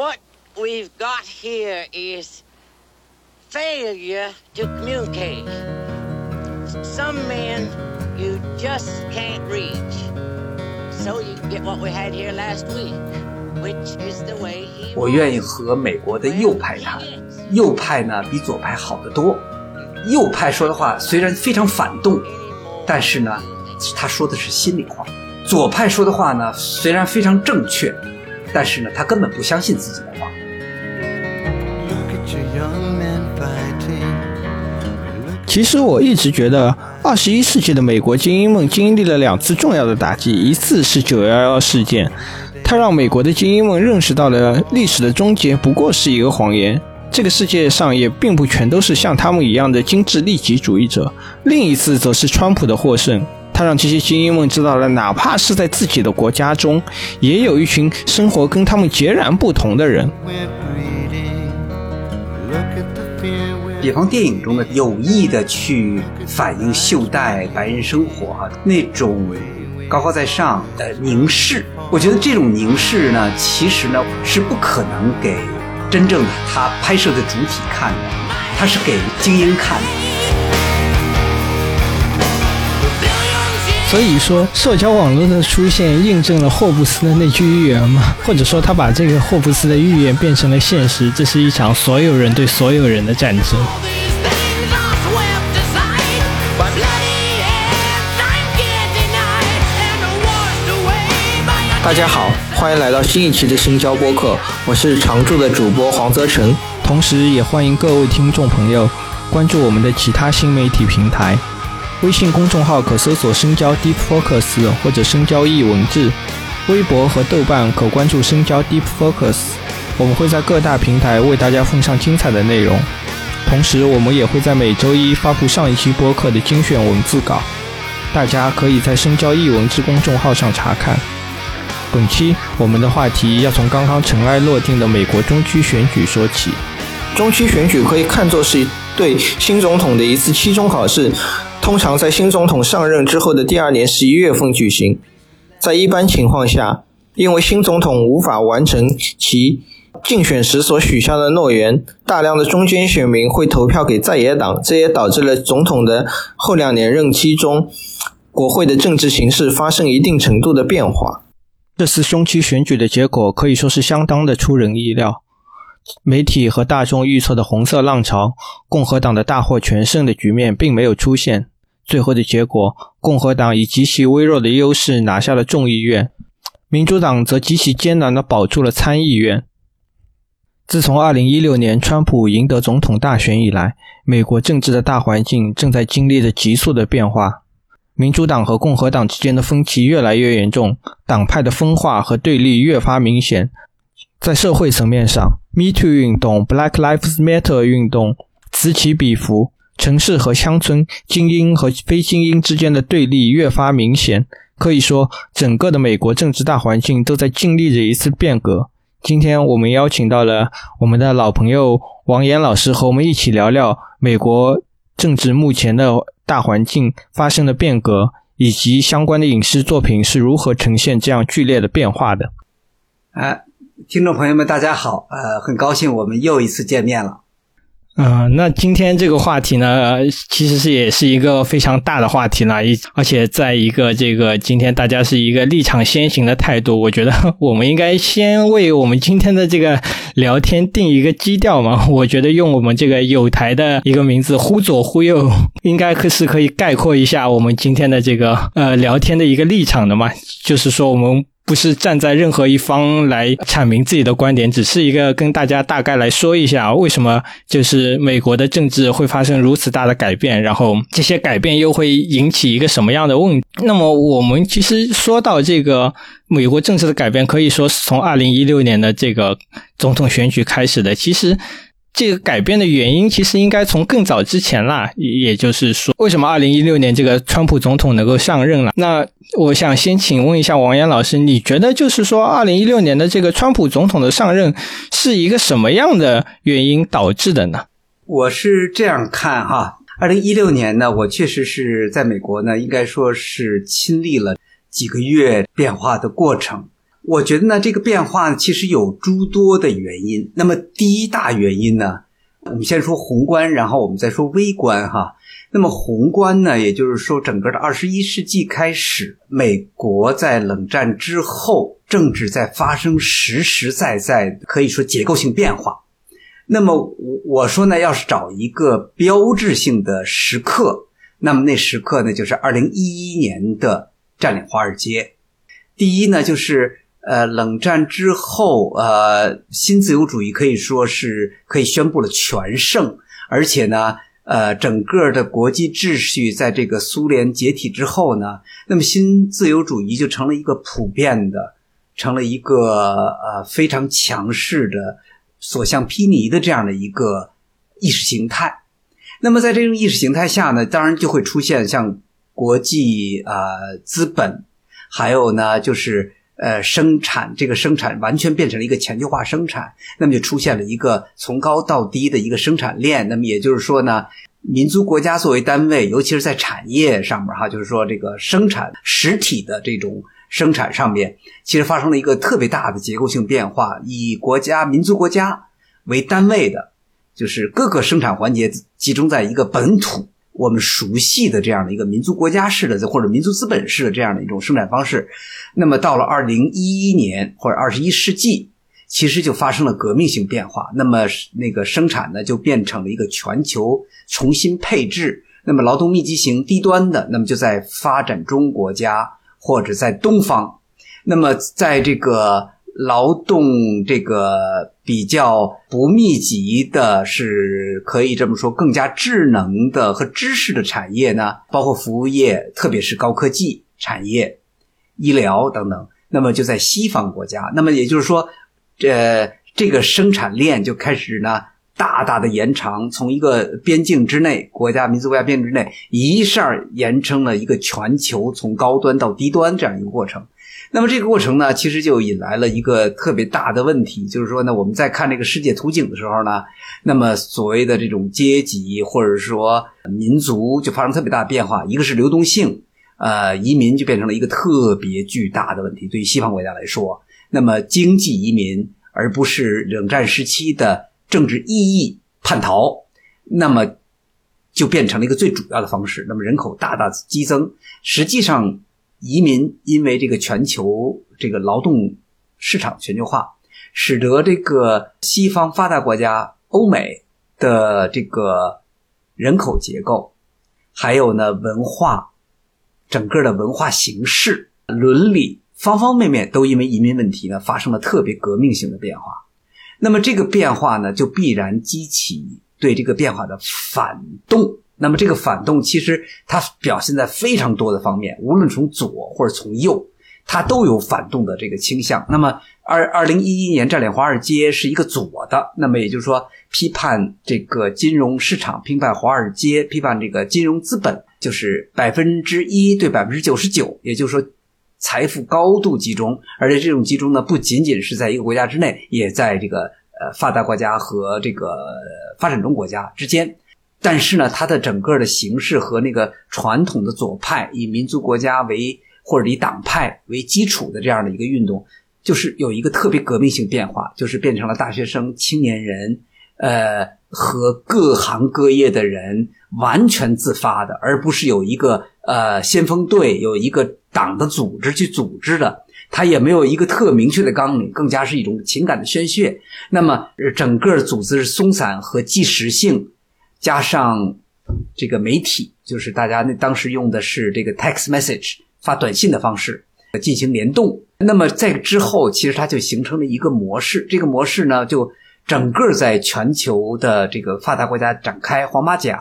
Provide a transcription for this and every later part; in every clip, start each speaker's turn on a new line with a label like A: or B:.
A: What we've got here is failure to communicate. Some men you just can't reach. So you get what we had here last week, which is the way he
B: 我愿意和美国的右派谈，右派呢比左派好得多。右派说的话虽然非常反动，但是呢，他说的是心里话。左派说的话呢，虽然非常正确，但是呢，他根本不相信自己的话。
C: 其实我一直觉得，二十一世纪的美国精英梦经历了两次重要的打击，一次是九幺幺事件，它让美国的精英梦认识到了历史的终结不过是一个谎言。这个世界上也并不全都是像他们一样的精致利己主义者。另一次则是川普的获胜，他让这些精英们知道了，哪怕是在自己的国家中，也有一群生活跟他们截然不同的人。
B: 比方电影中的有意的去反映袖带白人生活哈、那种高高在上的凝视，我觉得这种凝视呢，其实呢是不可能给真正的他拍摄的主体看的，他是给精英看的。
C: 所以说，社交网络的出现印证了霍布斯的那句预言嘛，或者说他把这个霍布斯的预言变成了现实。这是一场所有人对所有人的战争。大家好，欢迎来到新一期的新交播客，我是常驻的主播黄泽成，同时也欢迎各位听众朋友关注我们的其他新媒体平台。微信公众号可搜索“深交 Deep Focus” 或者“深交易文字”，微博和豆瓣可关注“深交 Deep Focus”。我们会在各大平台为大家奉上精彩的内容，同时我们也会在每周一发布上一期播客的精选文字稿，大家可以在“深交易文字”公众号上查看。本期我们的话题要从刚刚尘埃落定的美国中期选举说起。中期选举可以看作是对新总统的一次期中考试，通常在新总统上任之后的第二年十一月份举行。在一般情况下，因为新总统无法完成其竞选时所许下的诺言，大量的中间选民会投票给在野党，这也导致了总统的后两年任期中，国会的政治形势发生一定程度的变化。这次中期选举的结果可以说是相当的出人意料。媒体和大众预测的红色浪潮、共和党的大获全胜的局面并没有出现。最后的结果，共和党以极其微弱的优势拿下了众议院，民主党则极其艰难地保住了参议院。自从2016年川普赢得总统大选以来，美国政治的大环境正在经历着急速的变化。民主党和共和党之间的分歧越来越严重，党派的分化和对立越发明显。在社会层面上，Me Too 运动、Black Lives Matter 运动此起彼伏，城市和乡村、精英和非精英之间的对立越发明显。可以说，整个的美国政治大环境都在经历着一次变革。今天我们邀请到了我们的老朋友王岩老师，和我们一起聊聊美国政治目前的大环境发生的变革，以及相关的影视作品是如何呈现这样剧烈的变化的。
B: 哎，听众朋友们，大家好，呃，很高兴我们又一次见面了。
C: 嗯、那今天这个话题呢，其实是也是一个非常大的话题了，一而且在一个这个今天大家是一个立场先行的态度，我觉得 我们应该先为我们今天的这个聊天定一个基调嘛。我觉得用我们这个有台的一个名字“忽左忽右”，应该可是可以概括一下我们今天的这个呃聊天的一个立场的嘛。就是说我们。不是站在任何一方来阐明自己的观点，只是一个跟大家大概来说一下为什么就是美国的政治会发生如此大的改变，然后这些改变又会引起一个什么样的问。那么我们其实说到这个美国政治的改变，可以说是从二零一六年的这个总统选举开始的。其实。这个改变的原因其实应该从更早之前啦，也就是说，为什么二零一六年这个川普总统能够上任了？那我想先请问一下王岩老师，你觉得就是说，二零一六年的这个川普总统的上任是一个什么样的原因导致的呢？
B: 我是这样看哈，二零一六年呢，我确实是在美国呢，应该说是亲历了几个月变化的过程。我觉得呢，这个变化其实有诸多的原因。那么第一大原因呢，我们先说宏观，然后我们再说微观哈。那么宏观呢，也就是说，整个的二十一世纪开始，美国在冷战之后，政治在发生实实在在可以说结构性变化。那么我我说呢，要是找一个标志性的时刻，那么那时刻呢，就是二零一一年的占领华尔街。第一呢，就是呃，冷战之后，呃，新自由主义可以说是可以宣布了全胜，而且呢。呃，整个的国际秩序在这个苏联解体之后呢，那么新自由主义就成了一个普遍的，成了一个呃非常强势的、所向披靡的这样的一个意识形态。那么在这种意识形态下呢，当然就会出现像国际呃资本，还有呢就是呃生产这个生产完全变成了一个全球化生产，那么就出现了一个从高到低的一个生产链。那么也就是说呢。民族国家作为单位，尤其是在产业上面哈，就是说这个生产实体的这种生产上面，其实发生了一个特别大的结构性变化。以国家、民族国家为单位的，就是各个生产环节集中在一个本土我们熟悉的这样的一个民族国家式的或者民族资本式的这样的一种生产方式。那么到了二零一一年或者二十一世纪。其实就发生了革命性变化，那么那个生产呢就变成了一个全球重新配置，那么劳动密集型低端的，那么就在发展中国家或者在东方，那么在这个劳动这个比较不密集的，是可以这么说更加智能的和知识的产业呢，包括服务业，特别是高科技产业、医疗等等，那么就在西方国家，那么也就是说。这这个生产链就开始呢，大大的延长，从一个边境之内，国家民族国家边境之内，一下延伸了一个全球从高端到低端这样一个过程。那么这个过程呢，其实就引来了一个特别大的问题，就是说呢，我们在看这个世界图景的时候呢，那么所谓的这种阶级或者说民族就发生特别大的变化。一个是流动性，呃，移民就变成了一个特别巨大的问题，对于西方国家来说。那么经济移民，而不是冷战时期的政治意义叛逃，那么就变成了一个最主要的方式。那么人口大大激增，实际上移民因为这个全球这个劳动市场全球化，使得这个西方发达国家欧美的这个人口结构，还有呢文化，整个的文化形式、伦理。方方面面都因为移民问题呢发生了特别革命性的变化，那么这个变化呢就必然激起对这个变化的反动。那么这个反动其实它表现在非常多的方面，无论从左或者从右，它都有反动的这个倾向。那么二二零一一年占领华尔街是一个左的，那么也就是说批判这个金融市场，批判华尔街，批判这个金融资本，就是百分之一对百分之九十九，也就是说。财富高度集中，而且这种集中呢，不仅仅是在一个国家之内，也在这个呃发达国家和这个发展中国家之间。但是呢，它的整个的形式和那个传统的左派以民族国家为或者以党派为基础的这样的一个运动，就是有一个特别革命性变化，就是变成了大学生、青年人，呃，和各行各业的人完全自发的，而不是有一个呃先锋队，有一个。党的组织去组织的，它也没有一个特明确的纲领，更加是一种情感的宣泄。那么，整个组织松散和即时性，加上这个媒体，就是大家那当时用的是这个 text message 发短信的方式进行联动。那么在之后，其实它就形成了一个模式。这个模式呢，就整个在全球的这个发达国家展开黄马甲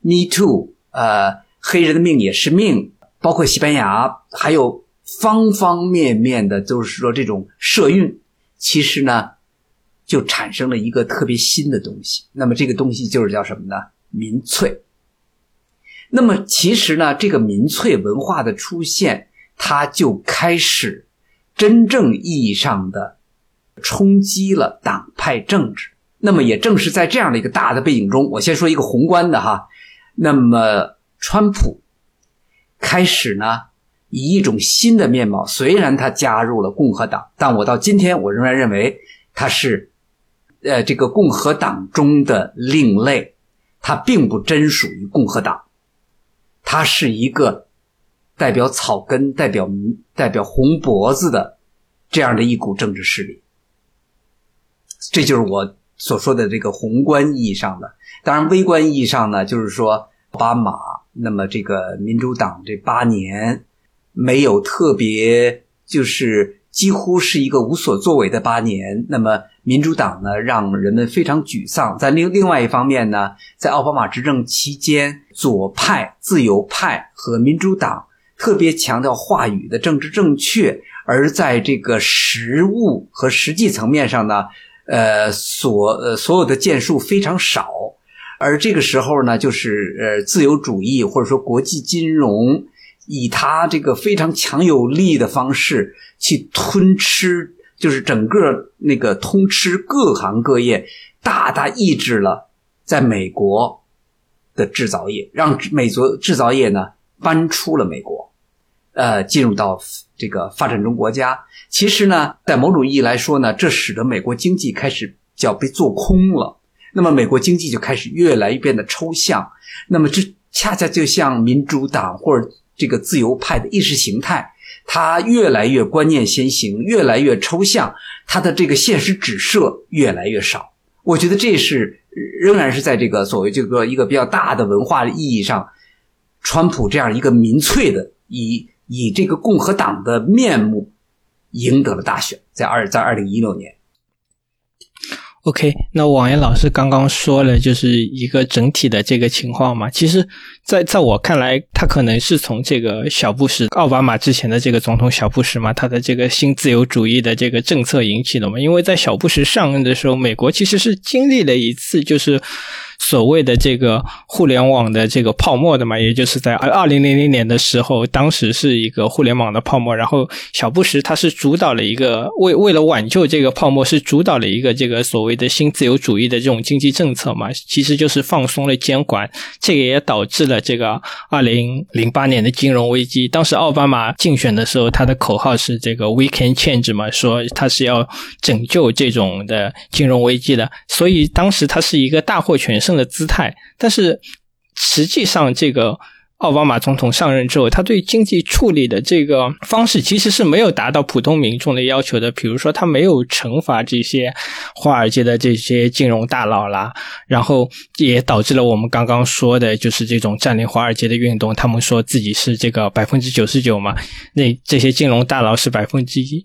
B: ，Me Too，呃，黑人的命也是命。包括西班牙，还有方方面面的，就是说这种社运，其实呢，就产生了一个特别新的东西。那么这个东西就是叫什么呢？民粹。那么其实呢，这个民粹文化的出现，它就开始真正意义上的冲击了党派政治。那么也正是在这样的一个大的背景中，我先说一个宏观的哈。那么川普。开始呢，以一种新的面貌。虽然他加入了共和党，但我到今天我仍然认为他是，呃，这个共和党中的另类，他并不真属于共和党，他是一个代表草根、代表代表红脖子的这样的一股政治势力。这就是我所说的这个宏观意义上的。当然，微观意义上呢，就是说奥巴马，那么这个民主党这八年没有特别，就是几乎是一个无所作为的八年。那么民主党呢，让人们非常沮丧。在另另外一方面呢，在奥巴马执政期间，左派、自由派和民主党特别强调话语的政治正确，而在这个实务和实际层面上呢。呃，所呃所有的建树非常少，而这个时候呢，就是呃自由主义或者说国际金融，以它这个非常强有力的方式去吞吃，就是整个那个通吃各行各业，大大抑制了在美国的制造业，让美国制造业呢搬出了美国。呃，进入到这个发展中国家，其实呢，在某种意义来说呢，这使得美国经济开始叫被做空了。那么，美国经济就开始越来越变得抽象。那么，这恰恰就像民主党或者这个自由派的意识形态，它越来越观念先行，越来越抽象，它的这个现实指涉越来越少。我觉得这是仍然是在这个所谓这个一个比较大的文化意义上，川普这样一个民粹的以。以这个共和党的面目赢得了大选，在二在二零一六年。
C: OK，那王岩老师刚刚说了，就是一个整体的这个情况嘛。其实，在在我看来，他可能是从这个小布什、奥巴马之前的这个总统小布什嘛，他的这个新自由主义的这个政策引起的嘛。因为在小布什上任的时候，美国其实是经历了一次就是。所谓的这个互联网的这个泡沫的嘛，也就是在二零零零年的时候，当时是一个互联网的泡沫。然后小布什他是主导了一个为为了挽救这个泡沫，是主导了一个这个所谓的新自由主义的这种经济政策嘛，其实就是放松了监管。这个也导致了这个二零零八年的金融危机。当时奥巴马竞选的时候，他的口号是这个 “We can change” 嘛，说他是要拯救这种的金融危机的。所以当时他是一个大获全胜。的姿态，但是实际上，这个奥巴马总统上任之后，他对经济处理的这个方式其实是没有达到普通民众的要求的。比如说，他没有惩罚这些华尔街的这些金融大佬啦，然后也导致了我们刚刚说的，就是这种占领华尔街的运动。他们说自己是这个百分之九十九嘛，那这些金融大佬是百分之一，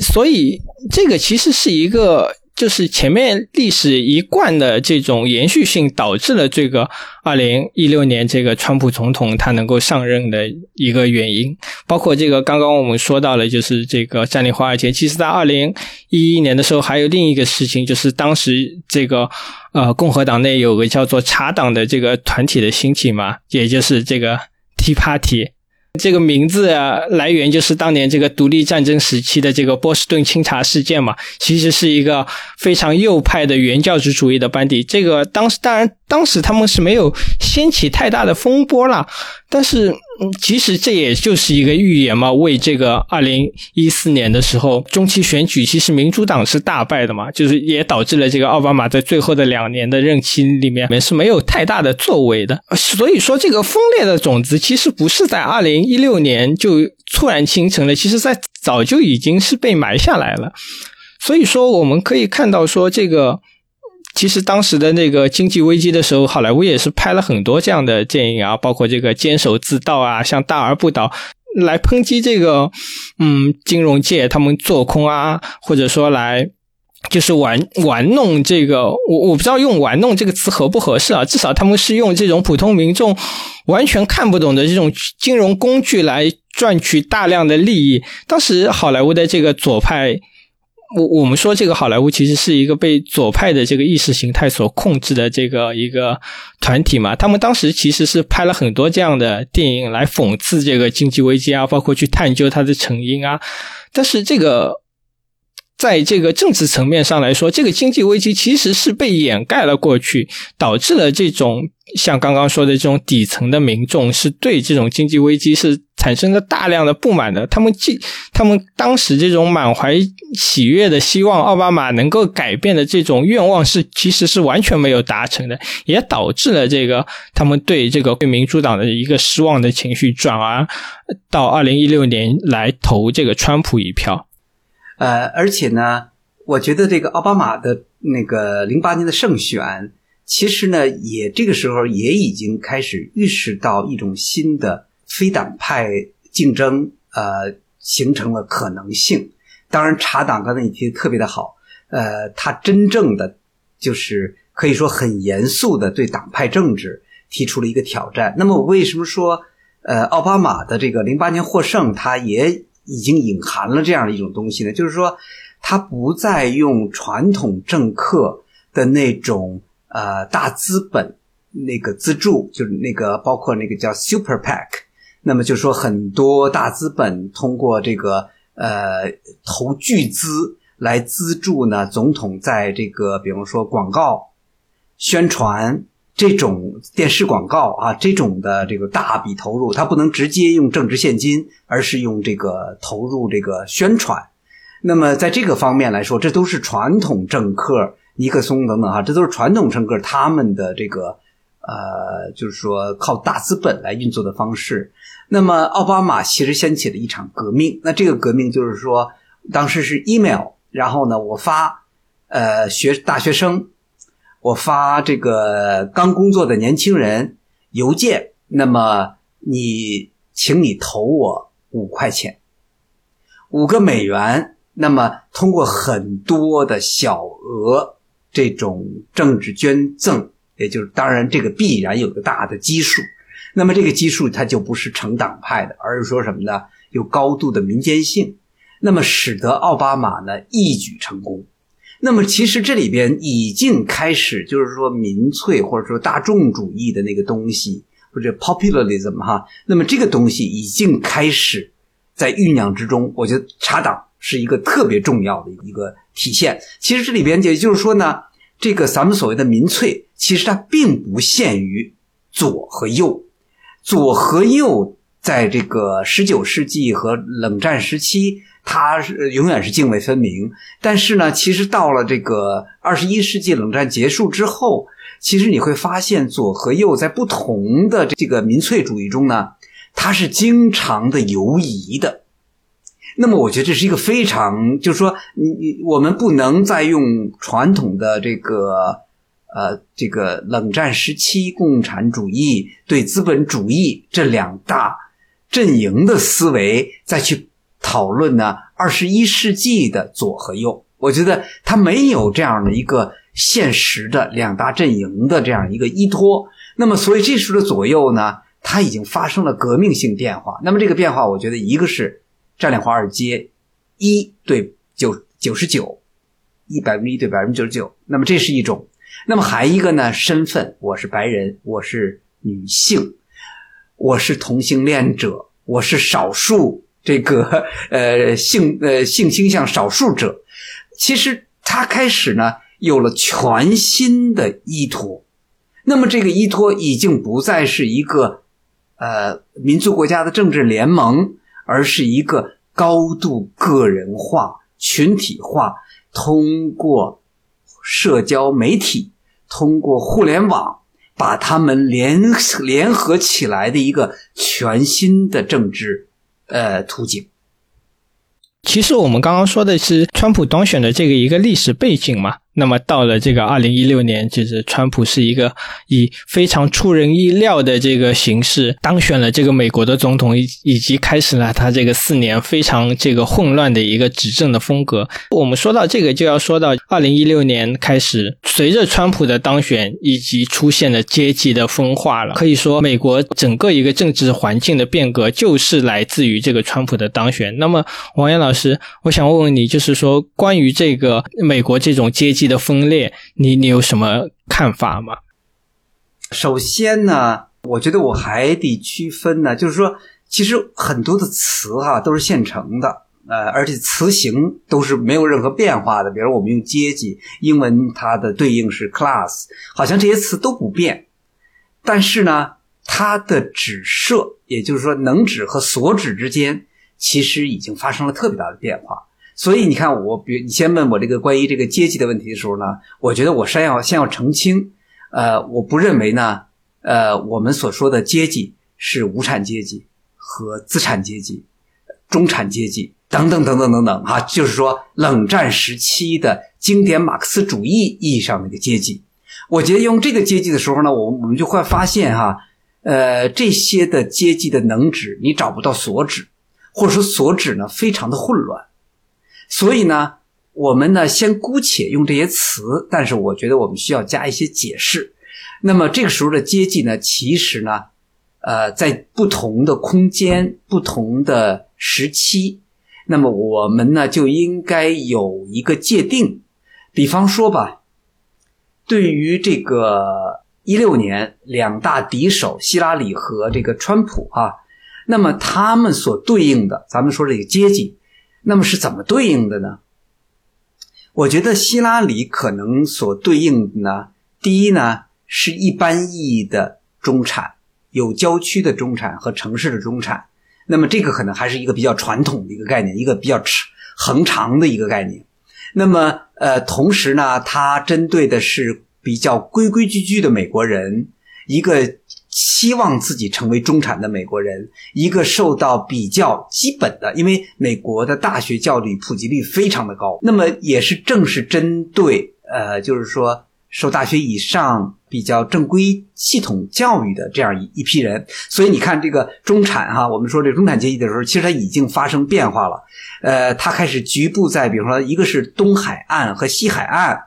C: 所以这个其实是一个。就是前面历史一贯的这种延续性，导致了这个二零一六年这个川普总统他能够上任的一个原因。包括这个刚刚我们说到了，就是这个占领华尔街。其实，在二零一一年的时候，还有另一个事情，就是当时这个呃共和党内有个叫做茶党的这个团体的兴起嘛，也就是这个 Tea Party。这个名字啊，来源就是当年这个独立战争时期的这个波士顿清查事件嘛，其实是一个非常右派的原教旨主义的班底。这个当时当然当时他们是没有掀起太大的风波啦，但是。其实这也就是一个预言嘛，为这个二零一四年的时候中期选举，其实民主党是大败的嘛，就是也导致了这个奥巴马在最后的两年的任期里面是没有太大的作为的。所以说，这个分裂的种子其实不是在二零一六年就突然形成了，其实在早就已经是被埋下来了。所以说，我们可以看到说这个。其实当时的那个经济危机的时候，好莱坞也是拍了很多这样的电影啊，包括这个《坚守自盗》啊，像《大而不倒》来抨击这个嗯金融界他们做空啊，或者说来就是玩玩弄这个我我不知道用“玩弄”这个词合不合适啊，至少他们是用这种普通民众完全看不懂的这种金融工具来赚取大量的利益。当时好莱坞的这个左派。我我们说这个好莱坞其实是一个被左派的这个意识形态所控制的这个一个团体嘛，他们当时其实是拍了很多这样的电影来讽刺这个经济危机啊，包括去探究它的成因啊。但是这个在这个政治层面上来说，这个经济危机其实是被掩盖了过去，导致了这种像刚刚说的这种底层的民众是对这种经济危机是产生了大量的不满的。他们既他们当时这种满怀喜悦的希望奥巴马能够改变的这种愿望是其实是完全没有达成的，也导致了这个他们对这个对民主党的一个失望的情绪，转而到二零一六年来投这个川普一票。
B: 呃，而且呢，我觉得这个奥巴马的那个零八年的胜选，其实呢，也这个时候也已经开始预示到一种新的非党派竞争，呃，形成了可能性。当然，查党刚才你提的特别的好，呃，他真正的就是可以说很严肃的对党派政治提出了一个挑战。那么，我为什么说呃奥巴马的这个零八年获胜，他也已经隐含了这样的一种东西呢？就是说，他不再用传统政客的那种呃大资本那个资助，就是那个包括那个叫 Super PAC，那么就说很多大资本通过这个呃投巨资来资助呢总统在这个比方说广告宣传这种电视广告啊这种的这个大笔投入，它不能直接用政治现金，而是用这个投入这个宣传。那么在这个方面来说，这都是传统政客尼克松等等哈，这都是传统政客他们的这个呃，就是说靠大资本来运作的方式。那么奥巴马其实掀起了一场革命，那这个革命就是说，当时是 email，然后呢，我发呃学大学生，我发这个刚工作的年轻人邮件，那么你请你投我五块钱，五个美元。那么通过很多的小额这种政治捐赠，也就是当然这个必然有个大的基数。那么这个基数它就不是成党派的，而是说什么呢？有高度的民间性。那么使得奥巴马呢一举成功。那么其实这里边已经开始，就是说民粹或者说大众主义的那个东西，或者 popularism 哈。那么这个东西已经开始在酝酿之中。我觉得查党是一个特别重要的一个体现。其实这里边也就是说呢，这个咱们所谓的民粹，其实它并不限于左和右，左和右在这个十九世纪和冷战时期，它是永远是泾渭分明。但是呢，其实到了这个二十一世纪冷战结束之后，其实你会发现左和右在不同的这个民粹主义中呢，它是经常的游移的。那么我觉得这是一个非常，就是说，你你我们不能再用传统的这个呃这个冷战时期共产主义对资本主义这两大阵营的思维再去讨论呢二十一世纪的左和右。我觉得它没有这样的一个现实的两大阵营的这样一个依托。那么，所以这时候的左右呢，它已经发生了革命性变化。那么这个变化，我觉得一个是。占领华尔街，一对九九十九，一百分之一对百分之九十九。那么这是一种，那么还一个呢？身份，我是白人，我是女性，我是同性恋者，我是少数这个 呃性呃性倾向少数者。其实他开始呢有了全新的依托，那么这个依托已经不再是一个呃民族国家的政治联盟。而是一个高度个人化、群体化，通过社交媒体、通过互联网，把他们联联合起来的一个全新的政治呃途径。
C: 其实我们刚刚说的是川普当选的这个一个历史背景嘛。那么到了这个二零一六年，就是川普是一个以非常出人意料的这个形式当选了这个美国的总统，以以及开始了他这个四年非常这个混乱的一个执政的风格。我们说到这个，就要说到二零一六年开始，随着川普的当选以及出现了阶级的分化了。可以说，美国整个一个政治环境的变革就是来自于这个川普的当选。那么，王岩老师，我想问问你，就是说关于这个美国这种阶级。的分裂，你你有什么看法吗？
B: 首先呢，我觉得我还得区分呢，就是说，其实很多的词哈都是现成的，呃，而且词形都是没有任何变化的。比如我们用阶级，英文它的对应是 class，好像这些词都不变，但是呢，它的指涉也就是说能指和所指之间，其实已经发生了特别大的变化。所以你看，我比你先问我这个关于这个阶级的问题的时候呢，我觉得我先要先要澄清，呃，我不认为呢，呃，我们所说的阶级是无产阶级和资产阶级、中产阶级等等等等等等啊，就是说冷战时期的经典马克思主义意义上的一个阶级。我觉得用这个阶级的时候呢，我我们就会发现哈，呃，这些的阶级的能指你找不到所指，或者说所指呢非常的混乱。所以呢，我们呢先姑且用这些词，但是我觉得我们需要加一些解释。那么这个时候的阶级呢，其实呢，呃，在不同的空间、不同的时期，那么我们呢就应该有一个界定。比方说吧，对于这个一六年两大敌手希拉里和这个川普啊，那么他们所对应的，咱们说这个阶级。那么是怎么对应的呢？我觉得希拉里可能所对应的呢，第一呢是一般意义的中产，有郊区的中产和城市的中产。那么这个可能还是一个比较传统的一个概念，一个比较长恒长的一个概念。那么呃，同时呢，它针对的是比较规规矩矩的美国人，一个。希望自己成为中产的美国人，一个受到比较基本的，因为美国的大学教育普及率非常的高，那么也是正是针对呃，就是说受大学以上比较正规系统教育的这样一一批人，所以你看这个中产哈，我们说这中产阶级的时候，其实它已经发生变化了，呃，它开始局部在，比如说一个是东海岸和西海岸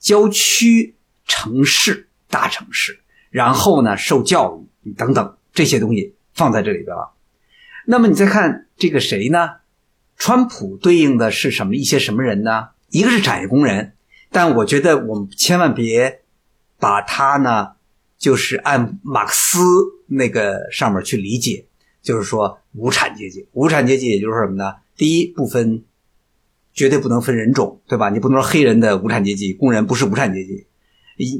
B: 郊区城市大城市。然后呢，受教育等等这些东西放在这里边了。那么你再看这个谁呢？川普对应的是什么？一些什么人呢？一个是产业工人，但我觉得我们千万别把他呢，就是按马克思那个上面去理解，就是说无产阶级。无产阶级也就是什么呢？第一不分，绝对不能分人种，对吧？你不能说黑人的无产阶级，工人不是无产阶级。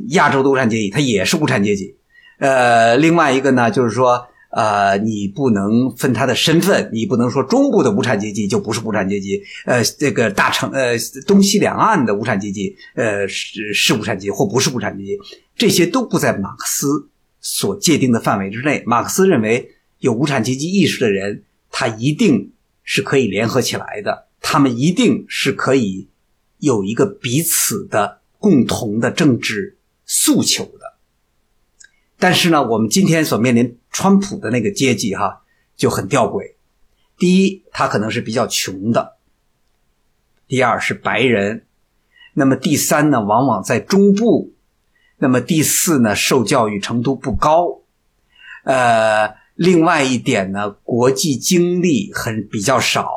B: 亚洲的无产阶级，它也是无产阶级。呃，另外一个呢，就是说，呃，你不能分他的身份，你不能说中部的无产阶级就不是无产阶级，呃，这个大城，呃，东西两岸的无产阶级，呃，是是无产阶级或不是无产阶级，这些都不在马克思所界定的范围之内。马克思认为，有无产阶级意识的人，他一定是可以联合起来的，他们一定是可以有一个彼此的。共同的政治诉求的，但是呢，我们今天所面临川普的那个阶级哈就很吊诡。第一，他可能是比较穷的；第二是白人；那么第三呢，往往在中部；那么第四呢，受教育程度不高。呃，另外一点呢，国际经历很比较少。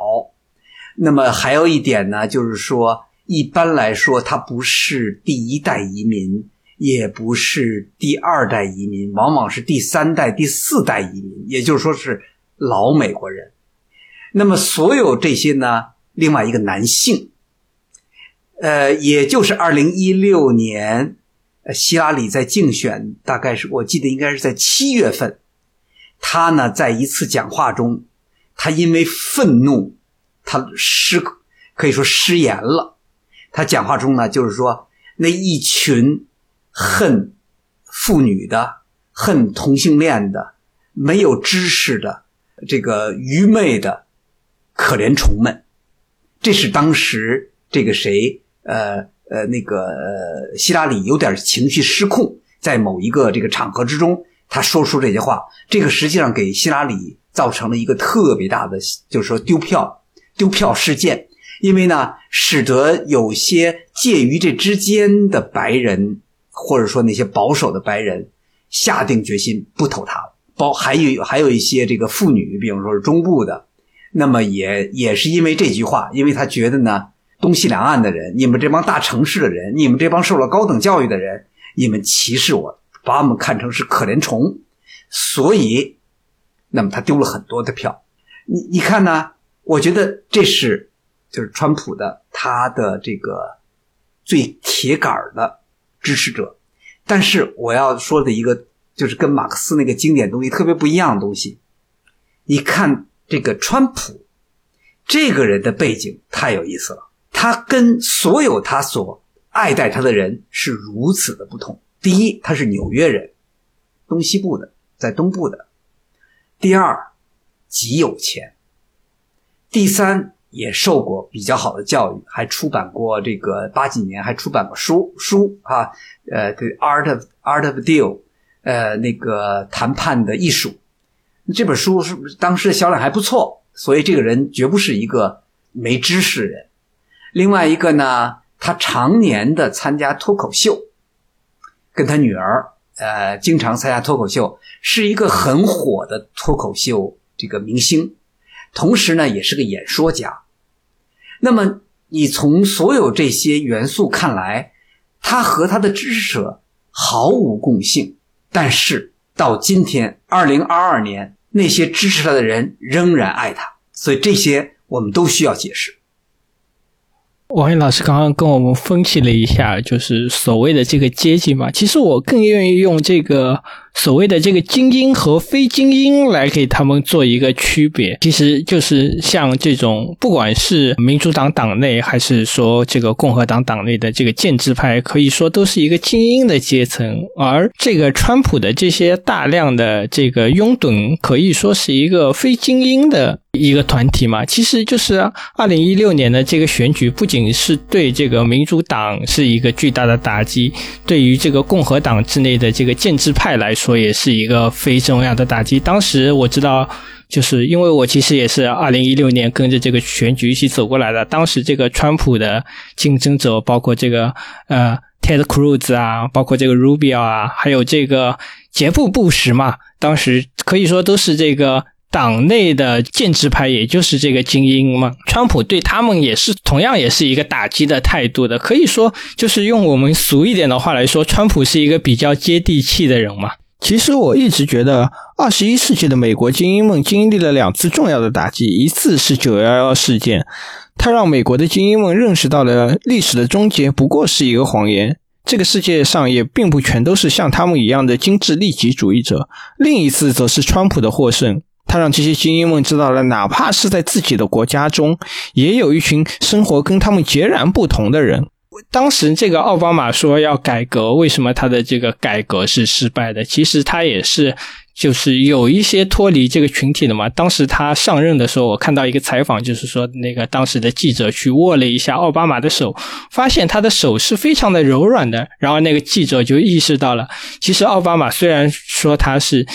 B: 那么还有一点呢，就是说。一般来说，他不是第一代移民，也不是第二代移民，往往是第三代、第四代移民，也就是说是老美国人。那么，所有这些呢，另外一个男性，呃，也就是二零一六年，希拉里在竞选，大概是我记得应该是在七月份，他呢在一次讲话中，他因为愤怒，他失可以说失言了。他讲话中呢，就是说那一群恨妇女的、恨同性恋的、没有知识的、这个愚昧的可怜虫们，这是当时这个谁呃呃那个希拉里有点情绪失控，在某一个这个场合之中，他说出这些话，这个实际上给希拉里造成了一个特别大的，就是说丢票丢票事件。因为呢，使得有些介于这之间的白人，或者说那些保守的白人，下定决心不投他了。包还有还有一些这个妇女，比方说是中部的，那么也也是因为这句话，因为他觉得呢，东西两岸的人，你们这帮大城市的人，你们这帮受了高等教育的人，你们歧视我，把我们看成是可怜虫，所以，那么他丢了很多的票。你你看呢？我觉得这是。就是川普的他的这个最铁杆的支持者，但是我要说的一个就是跟马克思那个经典东西特别不一样的东西，你看这个川普这个人的背景太有意思了，他跟所有他所爱戴他的人是如此的不同。第一，他是纽约人，东西部的，在东部的；第二，极有钱；第三，也受过比较好的教育，还出版过这个八几年还出版过书书啊，呃，《Art of Art of Deal》，呃，那个谈判的艺术。这本书是当时销量还不错，所以这个人绝不是一个没知识人。另外一个呢，他常年的参加脱口秀，跟他女儿呃经常参加脱口秀，是一个很火的脱口秀这个明星，同时呢也是个演说家。那么你从所有这些元素看来，他和他的支持者毫无共性，但是到今天二零二二年。那些支持他的人仍然爱他，所以这些我们都需要解释。
C: 王毅老师刚刚跟我们分析了一下，就是所谓的这个阶级嘛。其实我更愿意用这个所谓的这个精英和非精英来给他们做一个区别。其实就是像这种，不管是民主党党内，还是说这个共和党党内的这个建制派，可以说都是一个精英的阶层。而这个川普的这些大量的这个拥趸，可以说是一个非精英的。一个团体嘛，其实就是二零一六年的这个选举，不仅是对这个民主党是一个巨大的打击，对于这个共和党之内的这个建制派来说，也是一个非重要的打击。当时我知道，就是因为我其实也是二零一六年跟着这个选举一起走过来的。当时这个川普的竞争者，包括这个呃 Ted Cruz 啊，包括这个 Rubio 啊，还有这个杰布布什嘛，当时可以说都是这个。党内的建制派，也就是这个精英嘛，川普对他们也是同样也是一个打击的态度的。可以说，就是用我们俗一点的话来说，川普是一个比较接地气的人嘛。其实我一直觉得，二十一世纪的美国精英们经历了两次重要的打击，一次是九幺幺事件，它让美国的精英们认识到了历史的终结不过是一个谎言，这个世界上也并不全都是像他们一样的精致利己主义者。另一次则是川普的获胜。他让这些精英们知道了，哪怕是在自己的国家中，也有一群生活跟他们截然不同的人。当时这个奥巴马说要改革，为什么他的这个改革是失败的？其实他也是就是有一些脱离这个群体的嘛。当时他上任的时候，我看到一个采访，就是说那个当时的记者去握了一下奥巴马的手，发现他的手是非常的柔软的。然后那个记者就意识到了，其实奥巴马虽然说他是。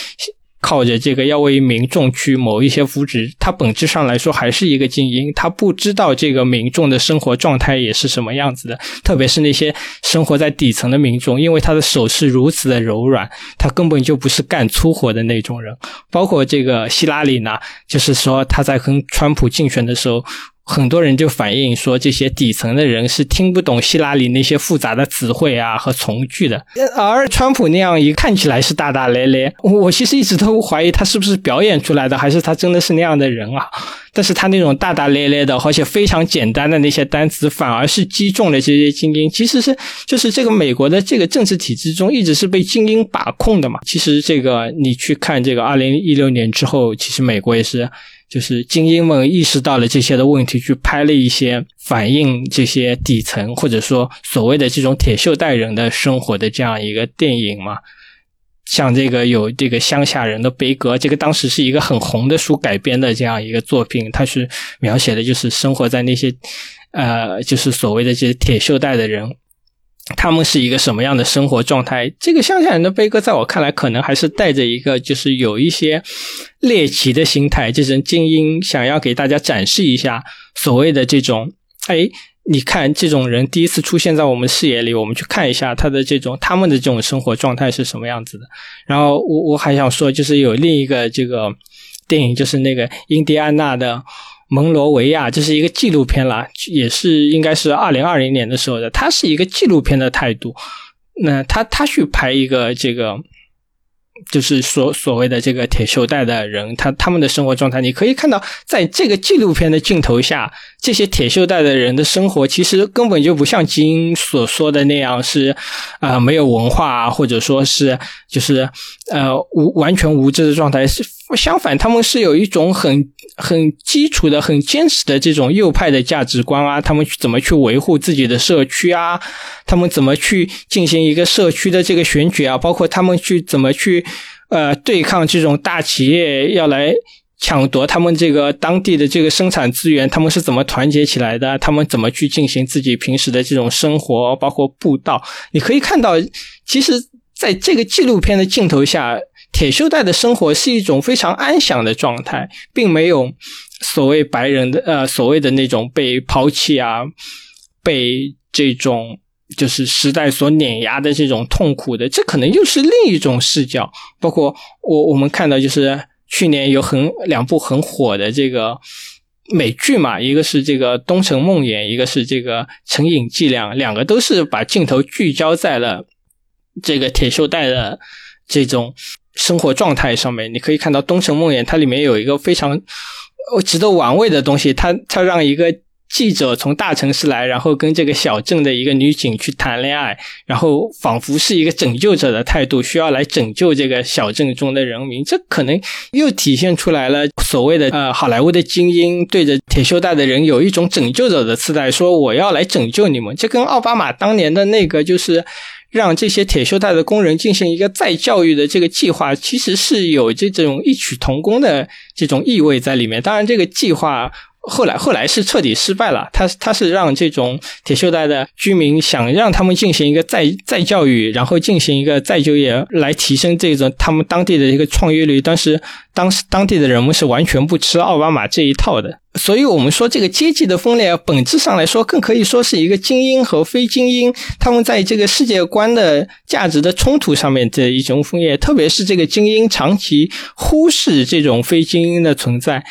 C: 靠着这个要为民众去谋一些福祉，他本质上来说还是一个精英，他不知道这个民众的生活状态也是什么样子的，特别是那些生活在底层的民众，因为他的手是如此的柔软，他根本就不是干粗活的那种人。包括这个希拉里呢，就是说他在跟川普竞选的时候。很多人就反映说，这些底层的人是听不懂希拉里那些复杂的词汇啊和从句的，而川普那样一看起来是大大咧咧，我其实一直都怀疑他是不是表演出来的，还是他真的是那样的人啊？但是他那种大大咧咧的，而且非常简单的那些单词，反而是击中了这些精英。其实是就是这个美国的这个政治体制中，一直是被精英把控的嘛。其实这个你去看这个二零一六年之后，其实美国也是。就是精英们意识到了这些的问题，去拍了一些反映这些底层或者说所谓的这种铁锈带人的生活的这样一个电影嘛。像这个有这个乡下人的悲歌，这个当时是一个很红的书改编的这样一个作品，它是描写的就是生活在那些呃，就是所谓的这些铁锈带的人。他们是一个什么样的生活状态？这个乡下人的悲歌，在我看来，可能还是带着一个，就是有一些猎奇的心态。这种精英想要给大家展示一下所谓的这种，哎，你看这种人第一次出现在我们视野里，我们去看一下他的这种他们的这种生活状态是什么样子的。然后我我还想说，就是有另一个这个电影，就是那个印第安纳的。蒙罗维亚这是一个纪录片啦，也是应该是二零二零年的时候的。它是一个纪录片的态度，那他他去拍一个这个，就是所所谓的这个铁锈带的人，他他们的生活状态，你可以看到，在这个纪录片的镜头下，这些铁锈带的人的生活，其实根本就不像基因所说的那样是啊没有文化，或者说是就是呃无完全无知的状态是。相反，他们是有一种很很基础的、很坚实的这种右派的价值观啊。他们怎么去维护自己的社区啊？他们怎么去进行一个社区的这个选举啊？包括他们去怎么去呃对抗这种大企业要来抢夺他们这个当地的这个生产资源，他们是怎么团结起来的？他们怎么去进行自己平时的这种生活，包括布道？你可以看到，其实在这个纪录片的镜头下。铁锈带的生活是一种非常安详的状态，并没有所谓白人的呃所谓的那种被抛弃啊，被这种就是时代所碾压的这种痛苦的，这可能又是另一种视角。包括我我们看到，就是去年有很两部很火的这个美剧嘛，一个是这个《东城梦魇》，一个是这个《成瘾伎俩》，两个都是把镜头聚焦在了这个铁锈带的这种。生活状态上面，你可以看到《东城梦魇》，它里面有一个非常值得玩味的东西。它它让一个记者从大城市来，然后跟这个小镇的一个女警去谈恋爱，然后仿佛是一个拯救者的态度，需要来拯救这个小镇中的人民。这可能又体现出来了所谓的呃好莱坞的精英对着铁锈带的人有一种拯救者的姿态，说我要来拯救你们。这跟奥巴马当年的那个就是。让这些铁锈带的工人进行一个再教育的这个计划，其实是有这种异曲同工的这种意味在里面。当然，这个计划后来后来是彻底失败了。他他是让这种铁锈带的居民想让他们进行一个再再教育，然后进行一个再就业，来提升这种他们当地的一个创业率。但是当时当地的人们是完全不吃奥巴马这一套的。所以，我们说这个阶级的分裂，本质上来说，更可以说是一个精英和非精英他们在这个世界观的价值的冲突上面的一种分裂。特别是这个精英长期忽视这种非精英的存在。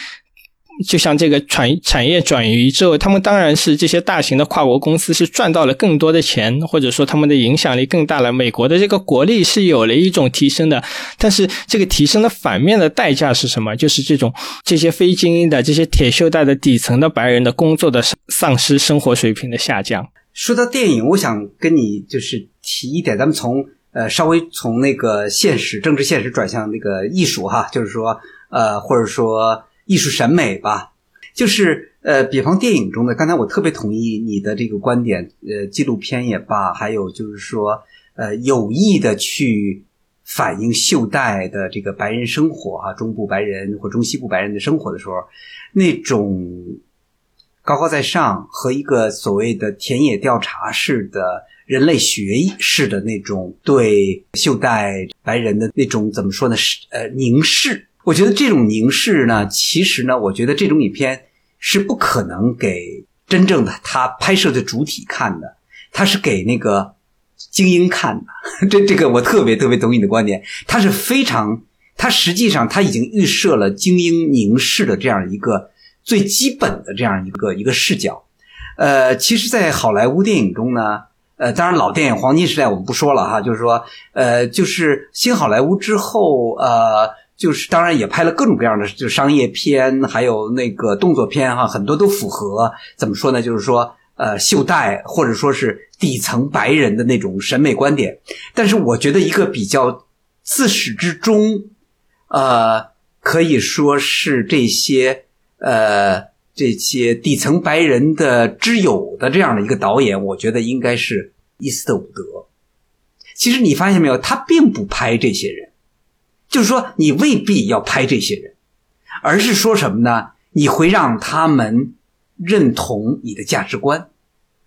C: 就像这个产产业转移之后，他们当然是这些大型的跨国公司是赚到了更多的钱，或者说他们的影响力更大了。美国的这个国力是有了一种提升的，但是这个提升的反面的代价是什么？就是这种这些非精英的这些铁锈带的底层的白人的工作的丧失，生活水平的下降。
B: 说到电影，我想跟你就是提一点，咱们从呃稍微从那个现实政治现实转向那个艺术哈，就是说呃或者说。艺术审美吧，就是呃，比方电影中的，刚才我特别同意你的这个观点，呃，纪录片也罢，还有就是说，呃，有意的去反映袖带的这个白人生活啊，中部白人或中西部白人的生活的时候，那种高高在上和一个所谓的田野调查式的人类学式的那种对袖带白人的那种怎么说呢？是呃凝视。我觉得这种凝视呢，其实呢，我觉得这种影片是不可能给真正的他拍摄的主体看的，他是给那个精英看的。这这个我特别特别懂你的观点，他是非常，他实际上他已经预设了精英凝视的这样一个最基本的这样一个一个视角。呃，其实，在好莱坞电影中呢，呃，当然老电影黄金时代我们不说了哈，就是说，呃，就是新好莱坞之后，呃。就是当然也拍了各种各样的就商业片，还有那个动作片哈，很多都符合怎么说呢？就是说呃，袖带或者说是底层白人的那种审美观点。但是我觉得一个比较自始至终，呃，可以说是这些呃这些底层白人的之友的这样的一个导演，我觉得应该是伊斯特伍德。其实你发现没有，他并不拍这些人。就是说，你未必要拍这些人，而是说什么呢？你会让他们认同你的价值观。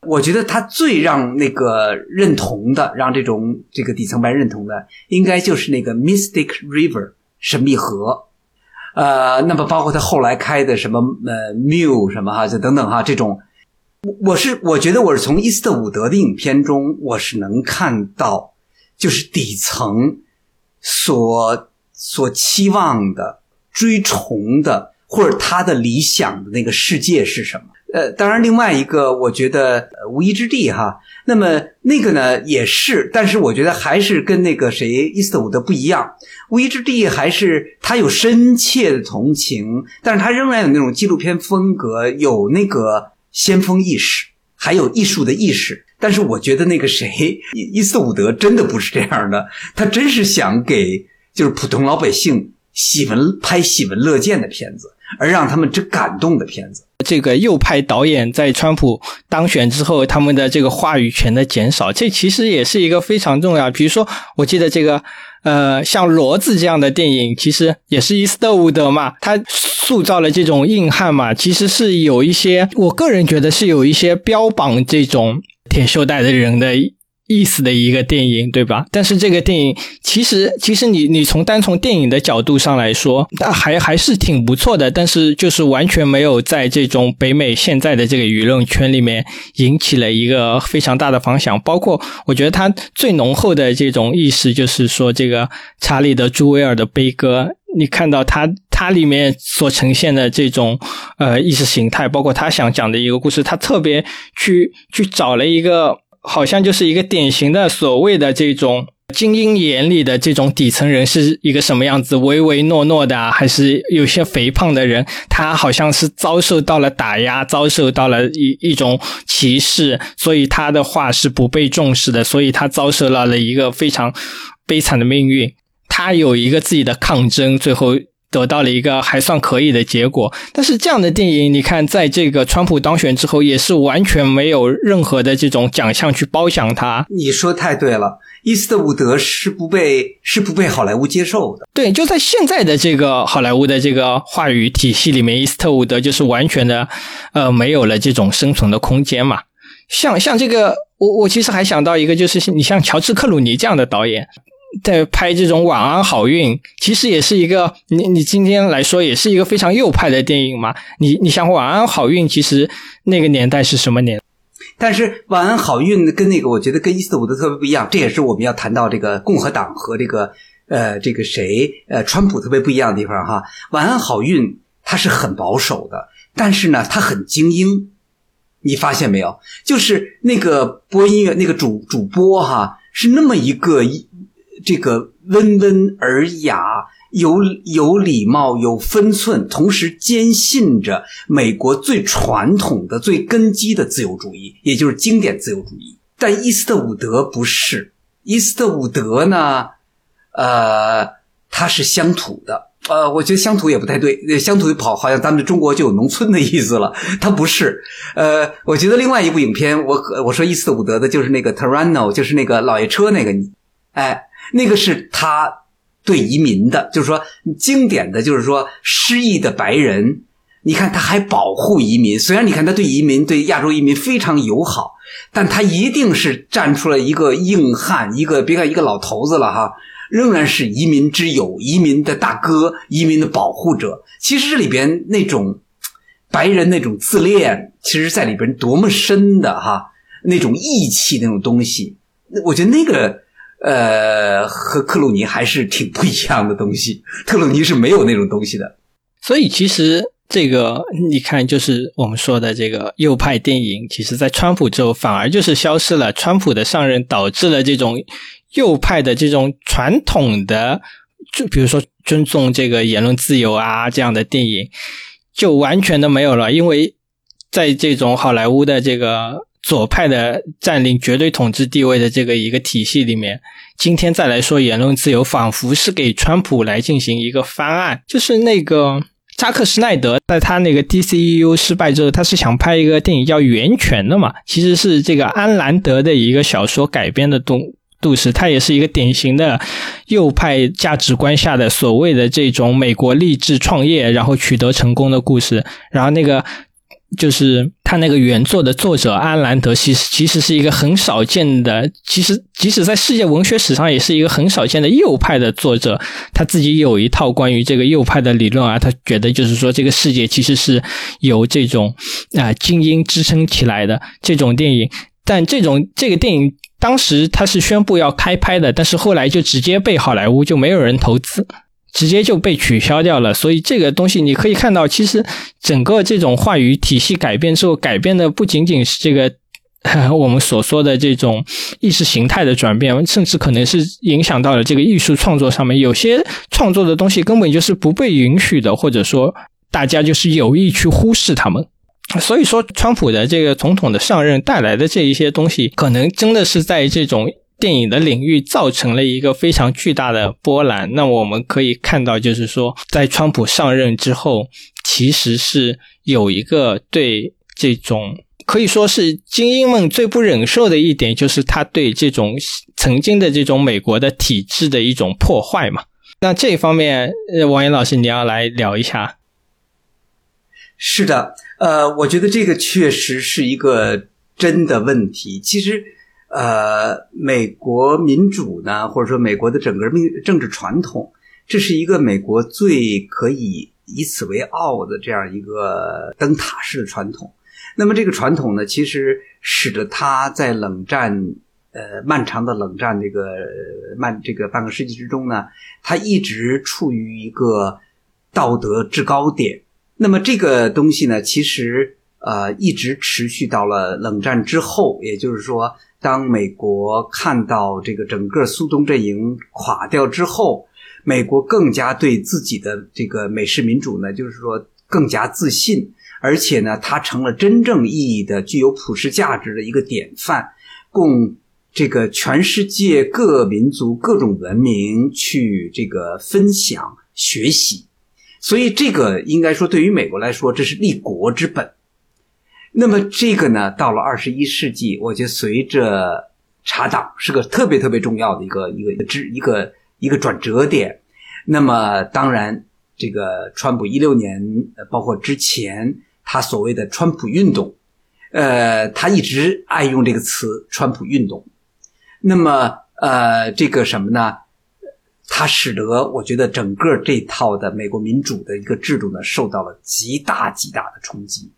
B: 我觉得他最让那个认同的，让这种这个底层白人认同的，应该就是那个 Mystic River 神秘河。呃，那么包括他后来开的什么呃 Mu 什么哈，就等等哈，这种，我我是我觉得我是从伊斯特伍德的影片中，我是能看到，就是底层所。所期望的、追崇的，或者他的理想的那个世界是什么？呃，当然，另外一个，我觉得无依之地哈。那么那个呢，也是，但是我觉得还是跟那个谁伊斯特伍德不一样。无依之地还是他有深切的同情，但是他仍然有那种纪录片风格，有那个先锋意识，还有艺术的意识。但是我觉得那个谁伊斯特伍德真的不是这样的，他真是想给。就是普通老百姓喜闻拍喜闻乐见的片子，而让他们真感动的片子。
C: 这个右派导演在川普当选之后，他们的这个话语权的减少，这其实也是一个非常重要。比如说，我记得这个呃，像《骡子》这样的电影，其实也是伊斯特伍德嘛，他塑造了这种硬汉嘛，其实是有一些，我个人觉得是有一些标榜这种铁锈带的人的。意思的一个电影，对吧？但是这个电影其实，其实你你从单从电影的角度上来说，它还还是挺不错的。但是就是完全没有在这种北美现在的这个舆论圈里面引起了一个非常大的反响。包括我觉得它最浓厚的这种意识，就是说这个查理的朱维尔的悲歌，你看到它它里面所呈现的这种呃意识形态，包括他想讲的一个故事，他特别去去找了一个。好像就是一个典型的所谓的这种精英眼里的这种底层人是一个什么样子，唯唯诺诺的，还是有些肥胖的人？他好像是遭受到了打压，遭受到了一一种歧视，所以他的话是不被重视的，所以他遭受到了一个非常悲惨的命运。他有一个自己的抗争，最后。得到了一个还算可以的结果，但是这样的电影，你看，在这个川普当选之后，也是完全没有任何的这种奖项去褒奖他。
B: 你说太对了，伊斯特伍德是不被是不被好莱坞接受的。
C: 对，就在现在的这个好莱坞的这个话语体系里面，伊斯特伍德就是完全的呃没有了这种生存的空间嘛。像像这个，我我其实还想到一个，就是你像乔治克鲁尼这样的导演。在拍这种晚安好运，其实也是一个你你今天来说也是一个非常右派的电影嘛。你你想晚安好运，其实那个年代是什么年？
B: 但是晚安好运跟那个我觉得跟伊斯特伍德特别不一样，这也是我们要谈到这个共和党和这个呃这个谁呃川普特别不一样的地方哈。晚安好运它是很保守的，但是呢它很精英，你发现没有？就是那个播音乐那个主主播哈是那么一个。这个温文尔雅、有有礼貌、有分寸，同时坚信着美国最传统的、最根基的自由主义，也就是经典自由主义。但伊斯特伍德不是，伊斯特伍德呢？呃，他是乡土的。呃，我觉得乡土也不太对，乡土跑好像咱们中国就有农村的意思了。他不是。呃，我觉得另外一部影片，我我说伊斯特伍德的就是那个 Tarano，就是那个老爷车那个，哎。那个是他对移民的，就是说经典的就是说失意的白人，你看他还保护移民。虽然你看他对移民、对亚洲移民非常友好，但他一定是站出了一个硬汉，一个别看一个老头子了哈，仍然是移民之友、移民的大哥、移民的保护者。其实这里边那种白人那种自恋，其实在里边多么深的哈，那种义气那种东西，我觉得那个。呃，和克鲁尼还是挺不一样的东西。克鲁尼是没有那种东西的，
C: 所以其实这个你看，就是我们说的这个右派电影，其实在川普之后反而就是消失了。川普的上任导致了这种右派的这种传统的，就比如说尊重这个言论自由啊这样的电影，就完全的没有了。因为在这种好莱坞的这个。左派的占领绝对统治地位的这个一个体系里面，今天再来说言论自由，仿佛是给川普来进行一个翻案。就是那个扎克施奈德，在他那个 DCEU 失败之后，他是想拍一个电影叫《源泉》的嘛，其实是这个安兰德的一个小说改编的动故事，他也是一个典型的右派价值观下的所谓的这种美国励志创业，然后取得成功的故事。然后那个。就是他那个原作的作者安兰德，其实其实是一个很少见的，其实即使在世界文学史上也是一个很少见的右派的作者。他自己有一套关于这个右派的理论啊，他觉得就是说这个世界其实是由这种啊精英支撑起来的这种电影。但这种这个电影当时他是宣布要开拍的，但是后来就直接被好莱坞就没有人投资。直接就被取消掉了，所以这个东西你可以看到，其实整个这种话语体系改变之后，改变的不仅仅是这个 我们所说的这种意识形态的转变，甚至可能是影响到了这个艺术创作上面，有些创作的东西根本就是不被允许的，或者说大家就是有意去忽视他们。所以说，川普的这个总统的上任带来的这一些东西，可能真的是在这种。电影的领域造成了一个非常巨大的波澜。那我们可以看到，就是说，在川普上任之后，其实是有一个对这种可以说是精英们最不忍受的一点，就是他对这种曾经的这种美国的体制的一种破坏嘛。那这方面，王岩老师，你要来聊一下。
B: 是的，呃，我觉得这个确实是一个真的问题。其实，呃，美国民主呢，或者说美国的整个命政治传统，这是一个美国最可以以此为傲的这样一个灯塔式的传统。那么这个传统呢，其实使得它在冷战，呃，漫长的冷战这个漫这个半个世纪之中呢，它一直处于一个道德制高点。那么这个东西呢，其实呃一直持续到了冷战之后，也就是说，当美国看到这个整个苏东阵营垮掉之后，美国更加对自己的这个美式民主呢，就是说更加自信，而且呢，它成了真正意义的具有普世价值的一个典范，供这个全世界各民族各种文明去这个分享学习。所以，这个应该说，对于美国来说，这是立国之本。那么，这个呢，到了二十一世纪，我觉得随着查党是个特别特别重要的一个一个一个一个一个转折点。那么，当然，这个川普一六年，呃包括之前他所谓的川普运动，呃，他一直爱用这个词“川普运动”。那么，呃，这个什么呢？它使得我觉得整个这套的美国民主的一个制度呢，受到了极大极大的冲击。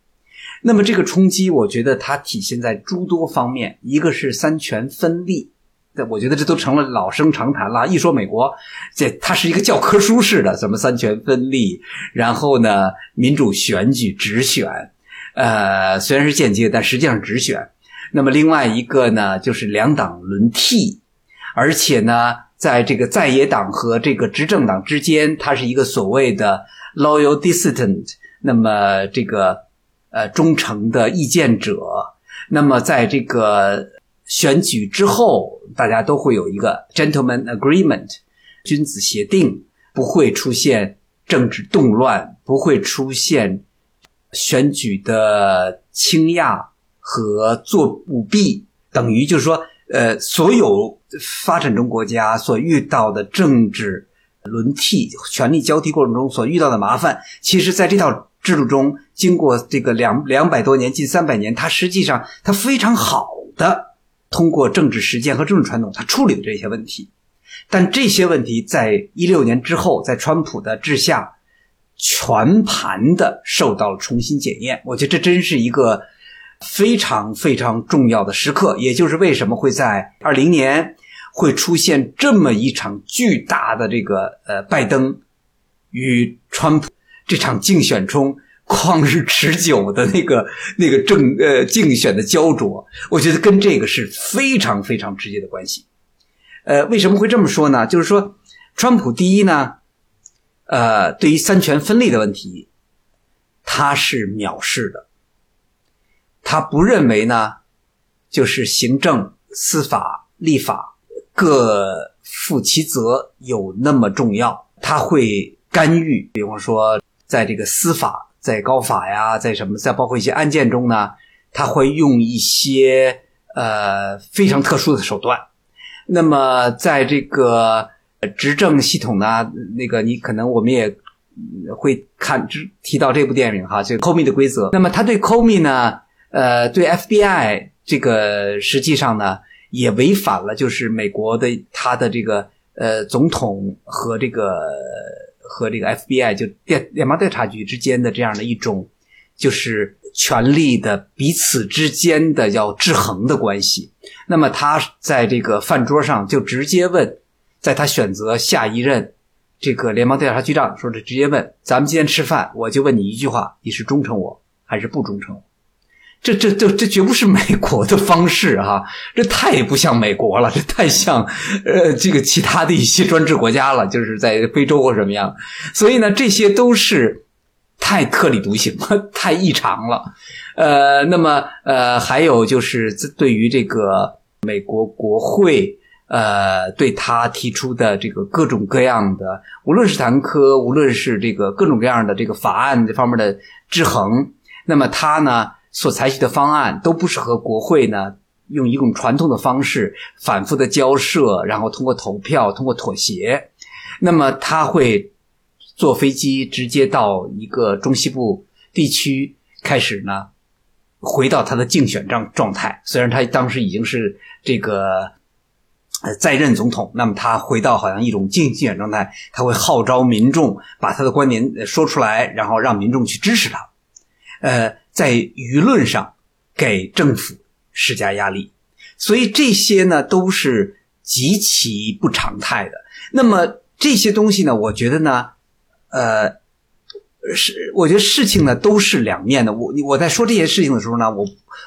B: 那么这个冲击，我觉得它体现在诸多方面，一个是三权分立。这我觉得这都成了老生常谈了。一说美国，这它是一个教科书式的，什么三权分立，然后呢，民主选举直选，呃，虽然是间接，但实际上直选。那么另外一个呢，就是两党轮替，而且呢。在这个在野党和这个执政党之间，它是一个所谓的 loyal dissident，那么这个呃忠诚的意见者。那么在这个选举之后，大家都会有一个 gentleman agreement，君子协定，不会出现政治动乱，不会出现选举的倾轧和作舞弊，等于就是说。呃，所有发展中国家所遇到的政治轮替、权力交替过程中所遇到的麻烦，其实在这套制度中，经过这个两两百多年、近三百年，它实际上它非常好的通过政治实践和政治传统，它处理了这些问题。但这些问题在一六年之后，在川普的治下，全盘的受到了重新检验。我觉得这真是一个。非常非常重要的时刻，也就是为什么会在二零年会出现这么一场巨大的这个呃拜登与川普这场竞选中旷日持久的那个 那个政呃竞选的焦灼，我觉得跟这个是非常非常直接的关系。呃，为什么会这么说呢？就是说，川普第一呢，呃，对于三权分立的问题，他是藐视的。他不认为呢，就是行政、司法、立法各负其责有那么重要。他会干预，比方说在这个司法、在高法呀，在什么，在包括一些案件中呢，他会用一些呃非常特殊的手段。那么在这个执政系统呢，那个你可能我们也会看只提到这部电影哈，就 Comey 的规则。那么他对 Comey 呢？呃，对 FBI 这个实际上呢，也违反了就是美国的他的这个呃总统和这个和这个 FBI 就联联邦调查局之间的这样的一种就是权力的彼此之间的要制衡的关系。那么他在这个饭桌上就直接问，在他选择下一任这个联邦调查局长说是直接问，咱们今天吃饭，我就问你一句话，你是忠诚我还是不忠诚？这这这这绝不是美国的方式哈，这太不像美国了，这太像呃这个其他的一些专制国家了，就是在非洲或什么样。所以呢，这些都是太特立独行了，太异常了。呃，那么呃，还有就是对于这个美国国会呃，对他提出的这个各种各样的，无论是弹劾，无论是这个各种各样的这个法案这方面的制衡，那么他呢所采取的方案都不是和国会呢用一种传统的方式反复的交涉，然后通过投票，通过妥协，那么他会坐飞机直接到一个中西部地区开始呢。回到他的竞选状状态，虽然他当时已经是这个呃在任总统，那么他回到好像一种竞竞选状态，他会号召民众把他的观点说出来，然后让民众去支持他，呃，在舆论上给政府施加压力，所以这些呢都是极其不常态的。那么这些东西呢，我觉得呢，呃。是，我觉得事情呢都是两面的。我我在说这些事情的时候呢，我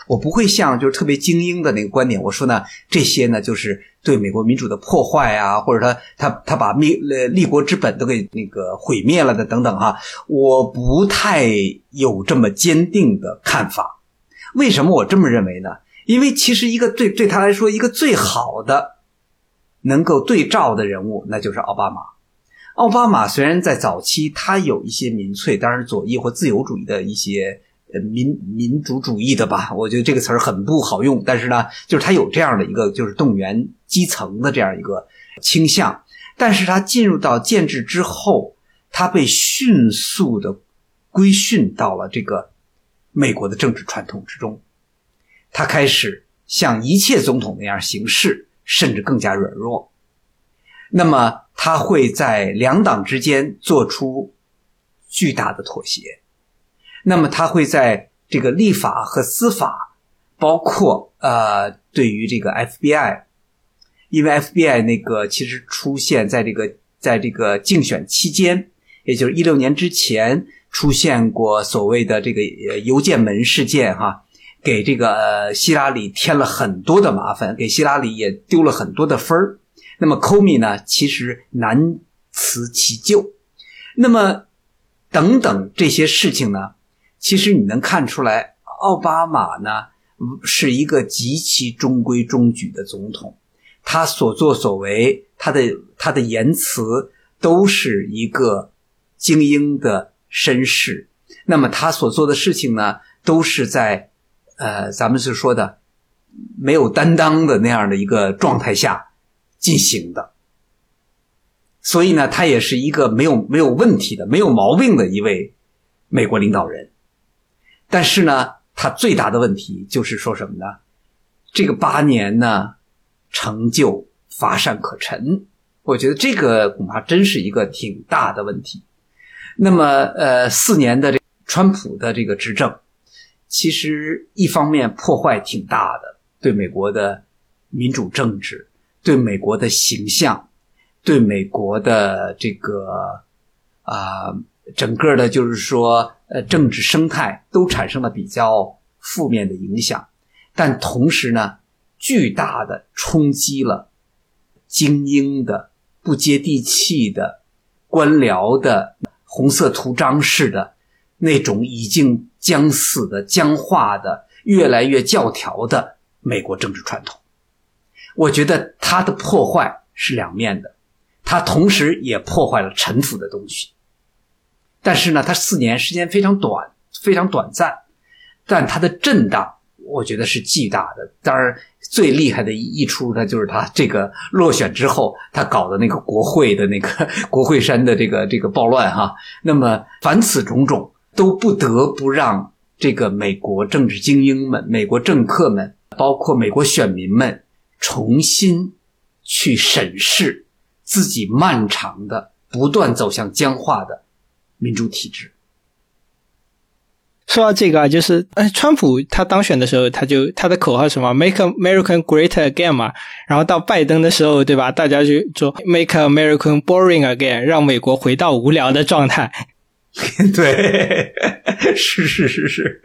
B: 我不会像就是特别精英的那个观点。我说呢，这些呢就是对美国民主的破坏啊，或者他他他把立呃立国之本都给那个毁灭了的等等哈。我不太有这么坚定的看法。为什么我这么认为呢？因为其实一个对对他来说一个最好的能够对照的人物，那就是奥巴马。奥巴马虽然在早期他有一些民粹，当然左翼或自由主义的一些呃民民主主义的吧，我觉得这个词儿很不好用。但是呢，就是他有这样的一个就是动员基层的这样一个倾向。但是他进入到建制之后，他被迅速的规训到了这个美国的政治传统之中，他开始像一切总统那样行事，甚至更加软弱。那么他会在两党之间做出巨大的妥协，那么他会在这个立法和司法，包括呃对于这个 FBI，因为 FBI 那个其实出现在这个在这个竞选期间，也就是一六年之前出现过所谓的这个呃邮件门事件哈，给这个希拉里添了很多的麻烦，给希拉里也丢了很多的分儿。那么 Komi 呢？其实难辞其咎。那么，等等这些事情呢？其实你能看出来，奥巴马呢是一个极其中规中矩的总统。他所作所为，他的他的言辞，都是一个精英的绅士。那么他所做的事情呢，都是在呃，咱们是说的没有担当的那样的一个状态下。进行的，所以呢，他也是一个没有没有问题的、没有毛病的一位美国领导人。但是呢，他最大的问题就是说什么呢？这个八年呢，成就乏善可陈。我觉得这个恐怕真是一个挺大的问题。那么，呃，四年的这川普的这个执政，其实一方面破坏挺大的，对美国的民主政治。对美国的形象，对美国的这个啊，整个的，就是说，呃，政治生态都产生了比较负面的影响。但同时呢，巨大的冲击了精英的、不接地气的、官僚的、红色图章式的那种已经僵死的、僵化的、越来越教条的美国政治传统。我觉得它的破坏是两面的，它同时也破坏了陈腐的东西。但是呢，它四年时间非常短，非常短暂，但它的震荡，我觉得是巨大的。当然，最厉害的一出，那就是他这个落选之后，他搞的那个国会的那个 国会山的这个这个暴乱哈。那么，凡此种种，都不得不让这个美国政治精英们、美国政客们，包括美国选民们。重新去审视自己漫长的、不断走向僵化的民主体制。
C: 说到这个啊，就是哎，川普他当选的时候，他就他的口号什么 “Make America Great Again” 嘛，然后到拜登的时候，对吧？大家就说 “Make America Boring Again”，让美国回到无聊的状态。
B: 对，是是是是，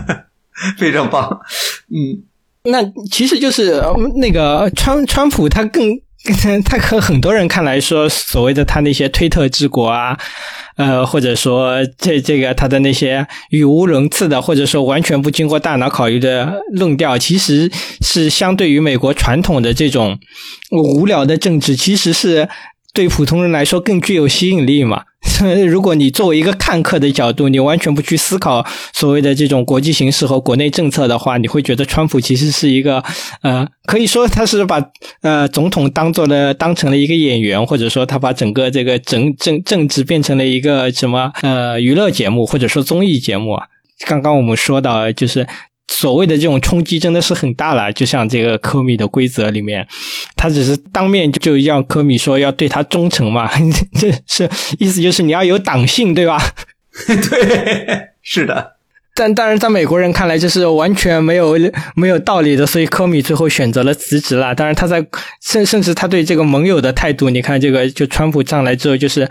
B: 非常棒，嗯。
C: 那其实就是那个川川普，他更 他和很多人看来说，所谓的他那些推特治国啊，呃，或者说这这个他的那些语无伦次的，或者说完全不经过大脑考虑的论调，其实是相对于美国传统的这种无聊的政治，其实是对普通人来说更具有吸引力嘛。如果你作为一个看客的角度，你完全不去思考所谓的这种国际形势和国内政策的话，你会觉得川普其实是一个呃，可以说他是把呃总统当做了当成了一个演员，或者说他把整个这个政政政治变成了一个什么呃娱乐节目或者说综艺节目啊。刚刚我们说到就是。所谓的这种冲击真的是很大了，就像这个科米的规则里面，他只是当面就就让科米说要对他忠诚嘛，这是意思就是你要有党性，对吧？
B: 对，是的，
C: 但当然，在美国人看来，这是完全没有没有道理的，所以科米最后选择了辞职了。当然，他在甚甚至他对这个盟友的态度，你看这个就川普上来之后，就是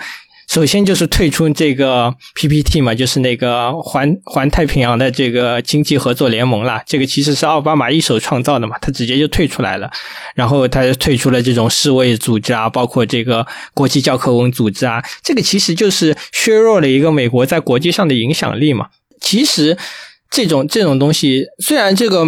C: 首先就是退出这个 PPT 嘛，就是那个环环太平洋的这个经济合作联盟啦。这个其实是奥巴马一手创造的嘛，他直接就退出来了。然后他退出了这种世卫组织啊，包括这个国际教科文组织啊，这个其实就是削弱了一个美国在国际上的影响力嘛。其实这种这种东西，虽然这个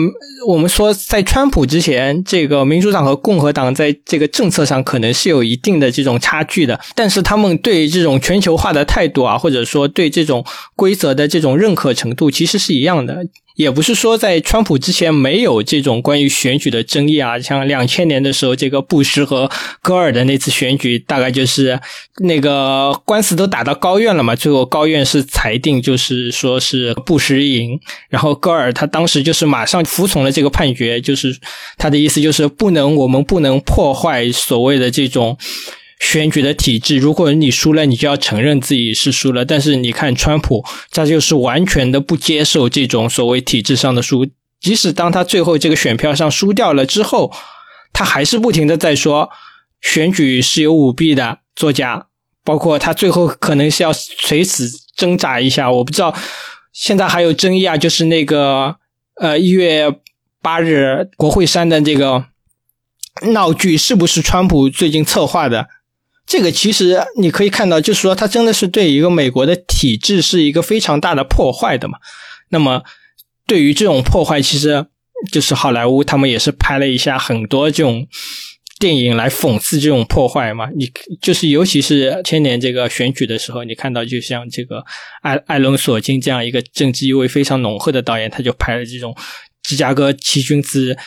C: 我们说在川普之前，这个民主党和共和党在这个政策上可能是有一定的这种差距的，但是他们对这种全球化的态度啊，或者说对这种规则的这种认可程度，其实是一样的。也不是说在川普之前没有这种关于选举的争议啊，像两千年的时候，这个布什和戈尔的那次选举，大概就是那个官司都打到高院了嘛，最后高院是裁定就是说是布什赢，然后戈尔他当时就是马上服从了这个判决，就是他的意思就是不能，我们不能破坏所谓的这种。选举的体制，如果你输了，你就要承认自己是输了。但是你看川普，他就是完全的不接受这种所谓体制上的输，即使当他最后这个选票上输掉了之后，他还是不停的在说选举是有舞弊的作假，包括他最后可能是要垂死挣扎一下。我不知道现在还有争议啊，就是那个呃一月八日国会山的这个闹剧是不是川普最近策划的？这个其实你可以看到，就是说，它真的是对一个美国的体制是一个非常大的破坏的嘛。那么，对于这种破坏，其实就是好莱坞他们也是拍了一下很多这种电影来讽刺这种破坏嘛。你就是尤其是千年这个选举的时候，你看到就像这个艾艾伦索金这样一个政治意味非常浓厚的导演，他就拍了这种芝加哥七君子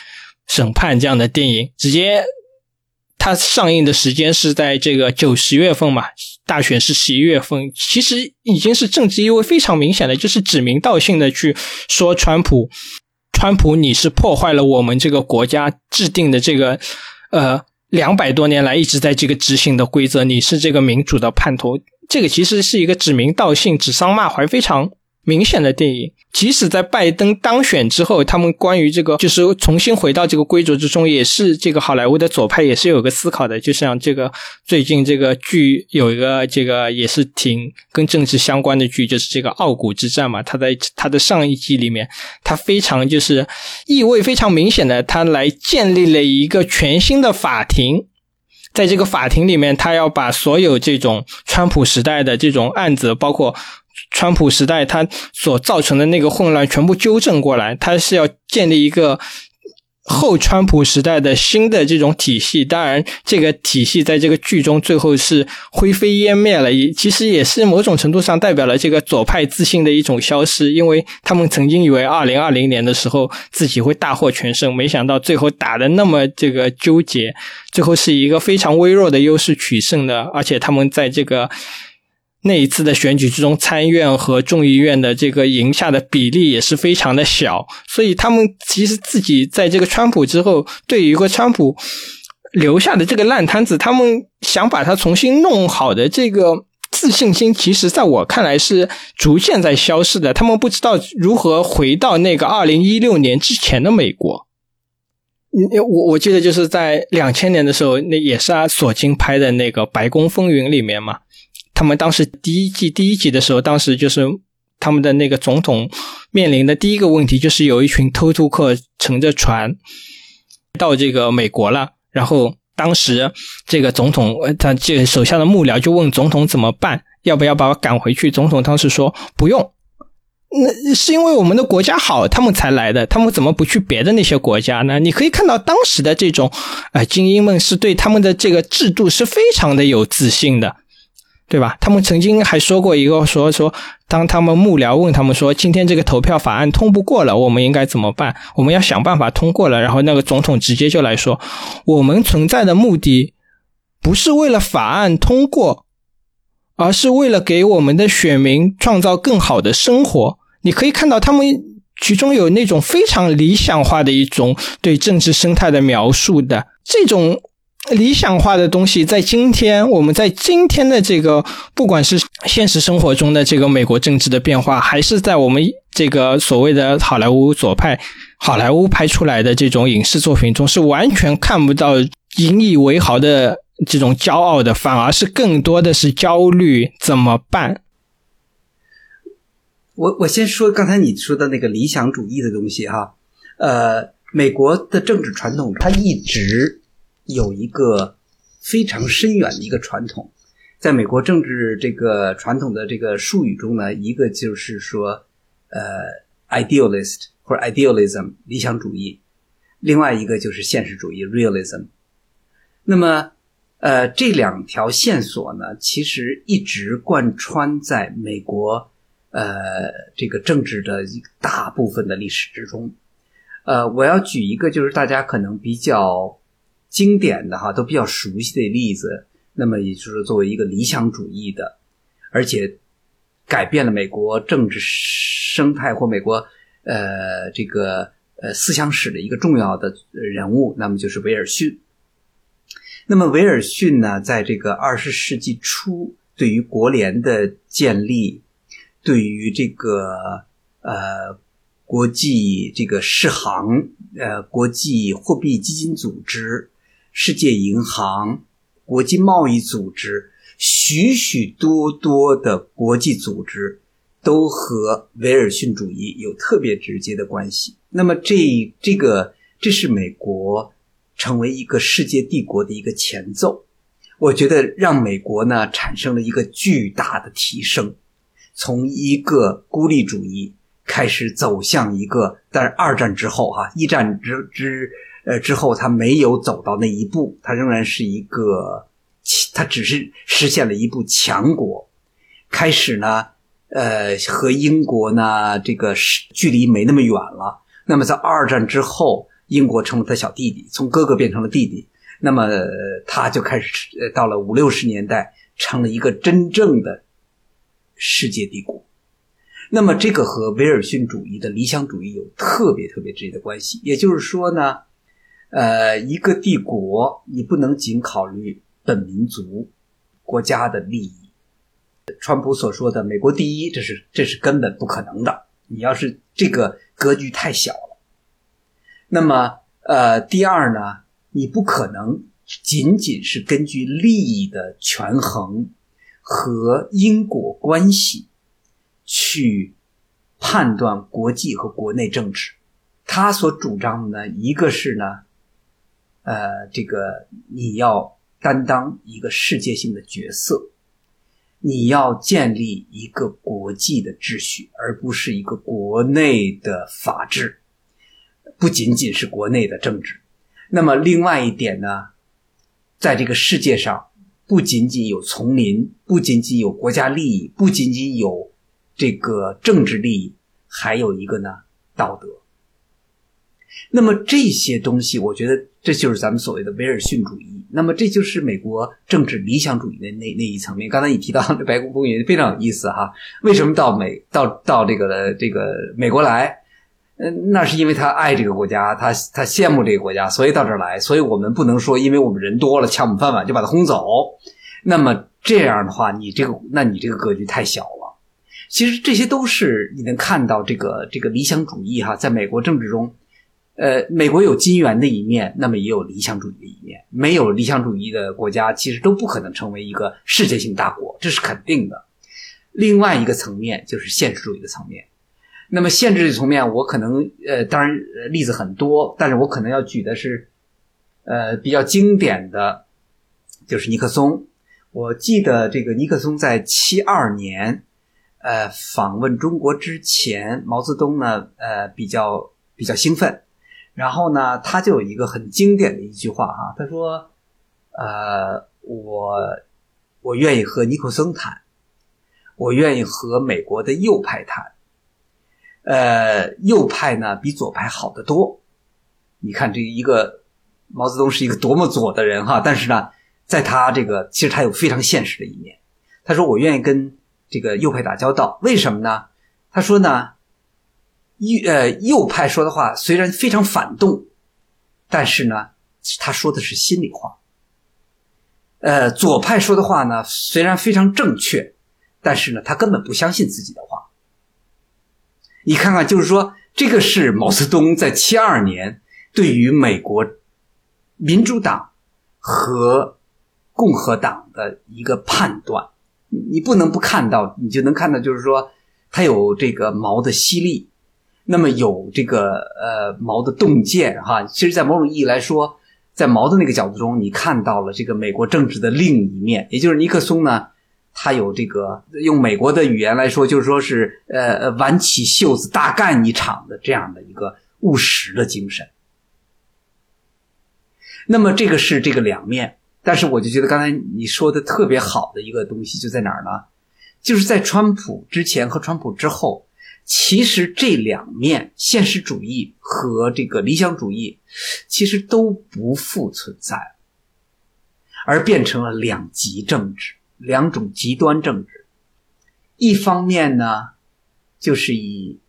C: 审判这样的电影，直接。它上映的时间是在这个九十月份嘛，大选是十一月份，其实已经是政治意味非常明显的，就是指名道姓的去说川普，川普你是破坏了我们这个国家制定的这个呃两百多年来一直在这个执行的规则，你是这个民主的叛徒，这个其实是一个指名道姓、指桑骂槐非常。明显的电影，即使在拜登当选之后，他们关于这个就是重新回到这个规则之中，也是这个好莱坞的左派也是有个思考的。就像这个最近这个剧有一个这个也是挺跟政治相关的剧，就是这个《傲骨之战》嘛。他在他的上一季里面，他非常就是意味非常明显的，他来建立了一个全新的法庭，在这个法庭里面，他要把所有这种川普时代的这种案子，包括。川普时代他所造成的那个混乱全部纠正过来，他是要建立一个后川普时代的新的这种体系。当然，这个体系在这个剧中最后是灰飞烟灭了，也其实也是某种程度上代表了这个左派自信的一种消失，因为他们曾经以为二零二零年的时候自己会大获全胜，没想到最后打的那么这个纠结，最后是一个非常微弱的优势取胜的，而且他们在这个。那一次的选举之中，参议院和众议院的这个赢下的比例也是非常的小，所以他们其实自己在这个川普之后，对于一个川普留下的这个烂摊子，他们想把它重新弄好的这个自信心，其实在我看来是逐渐在消失的。他们不知道如何回到那个二零一六年之前的美国。我我记得就是在两千年的时候，那也是啊，索金拍的那个《白宫风云》里面嘛。他们当时第一季第一集的时候，当时就是他们的那个总统面临的第一个问题，就是有一群偷渡客乘着船到这个美国了，然后当时这个总统，他这个手下的幕僚就问总统怎么办，要不要把我赶回去？总统当时说不用。那是因为我们的国家好，他们才来的。他们怎么不去别的那些国家呢？你可以看到当时的这种，呃，精英们是对他们的这个制度是非常的有自信的，对吧？他们曾经还说过一个说说，当他们幕僚问他们说，今天这个投票法案通不过了，我们应该怎么办？我们要想办法通过了。然后那个总统直接就来说，我们存在的目的不是为了法案通过，而是为了给我们的选民创造更好的生活。你可以看到他们其中有那种非常理想化的一种对政治生态的描述的这种理想化的东西，在今天我们在今天的这个不管是现实生活中的这个美国政治的变化，还是在我们这个所谓的好莱坞左派好莱坞拍出来的这种影视作品中，是完全看不到引以为豪的这种骄傲的，反而是更多的是焦虑，怎么办？
B: 我我先说刚才你说的那个理想主义的东西哈，呃，美国的政治传统，它一直有一个非常深远的一个传统，在美国政治这个传统的这个术语中呢，一个就是说，呃，idealist 或者 idealism 理想主义，另外一个就是现实主义 realism。那么，呃，这两条线索呢，其实一直贯穿在美国。呃，这个政治的一大部分的历史之中，呃，我要举一个就是大家可能比较经典的哈，都比较熟悉的例子。那么，也就是作为一个理想主义的，而且改变了美国政治生态或美国呃这个呃思想史的一个重要的人物，那么就是威尔逊。那么，威尔逊呢，在这个二十世纪初，对于国联的建立。对于这个呃国际这个世行呃国际货币基金组织、世界银行、国际贸易组织，许许多多的国际组织都和威尔逊主义有特别直接的关系。那么这这个这是美国成为一个世界帝国的一个前奏，我觉得让美国呢产生了一个巨大的提升。从一个孤立主义开始走向一个，但是二战之后哈，一战之之呃之后，他没有走到那一步，他仍然是一个，他只是实现了一步强国，开始呢，呃，和英国呢这个是距离没那么远了。那么在二战之后，英国成了他小弟弟，从哥哥变成了弟弟，那么他就开始到了五六十年代，成了一个真正的。世界帝国，那么这个和威尔逊主义的理想主义有特别特别直接的关系。也就是说呢，呃，一个帝国你不能仅考虑本民族国家的利益。川普所说的“美国第一”，这是这是根本不可能的。你要是这个格局太小了，那么呃，第二呢，你不可能仅仅是根据利益的权衡。和因果关系去判断国际和国内政治，他所主张的呢，一个是呢，呃，这个你要担当一个世界性的角色，你要建立一个国际的秩序，而不是一个国内的法治，不仅仅是国内的政治。那么另外一点呢，在这个世界上。不仅仅有丛林，不仅仅有国家利益，不仅仅有这个政治利益，还有一个呢道德。那么这些东西，我觉得这就是咱们所谓的威尔逊主义。那么这就是美国政治理想主义的那那一层面。刚才你提到的白宫风云非常有意思哈。为什么到美到到这个这个美国来？嗯，那是因为他爱这个国家，他他羡慕这个国家，所以到这儿来。所以我们不能说，因为我们人多了抢我们饭碗就把他轰走。那么这样的话，你这个，那你这个格局太小了。其实这些都是你能看到这个这个理想主义哈，在美国政治中，呃，美国有金元的一面，那么也有理想主义的一面。没有理想主义的国家，其实都不可能成为一个世界性大国，这是肯定的。另外一个层面就是现实主义的层面。那么限制的层面，我可能呃，当然例子很多，但是我可能要举的是呃，比较经典的就是尼克松。我记得这个尼克松在七二年，呃，访问中国之前，毛泽东呢，呃，比较比较兴奋，然后呢，他就有一个很经典的一句话啊，他说，呃，我我愿意和尼克松谈，我愿意和美国的右派谈，呃，右派呢比左派好得多。你看这一个毛泽东是一个多么左的人哈，但是呢。在他这个，其实他有非常现实的一面。他说：“我愿意跟这个右派打交道，为什么呢？”他说：“呢，右呃右派说的话虽然非常反动，但是呢，他说的是心里话。呃，左派说的话呢，虽然非常正确，但是呢，他根本不相信自己的话。你看看，就是说，这个是毛泽东在七二年对于美国民主党和。”共和党的一个判断，你不能不看到，你就能看到，就是说，他有这个毛的犀利，那么有这个呃毛的洞见哈。其实，在某种意义来说，在毛的那个角度中，你看到了这个美国政治的另一面，也就是尼克松呢，他有这个用美国的语言来说，就是说是呃挽起袖子大干一场的这样的一个务实的精神。那么，这个是这个两面。但是我就觉得刚才你说的特别好的一个东西就在哪儿呢？就是在川普之前和川普之后，其实这两面现实主义和这个理想主义其实都不复存在，而变成了两极政治，两种极端政治。一方面呢，就是以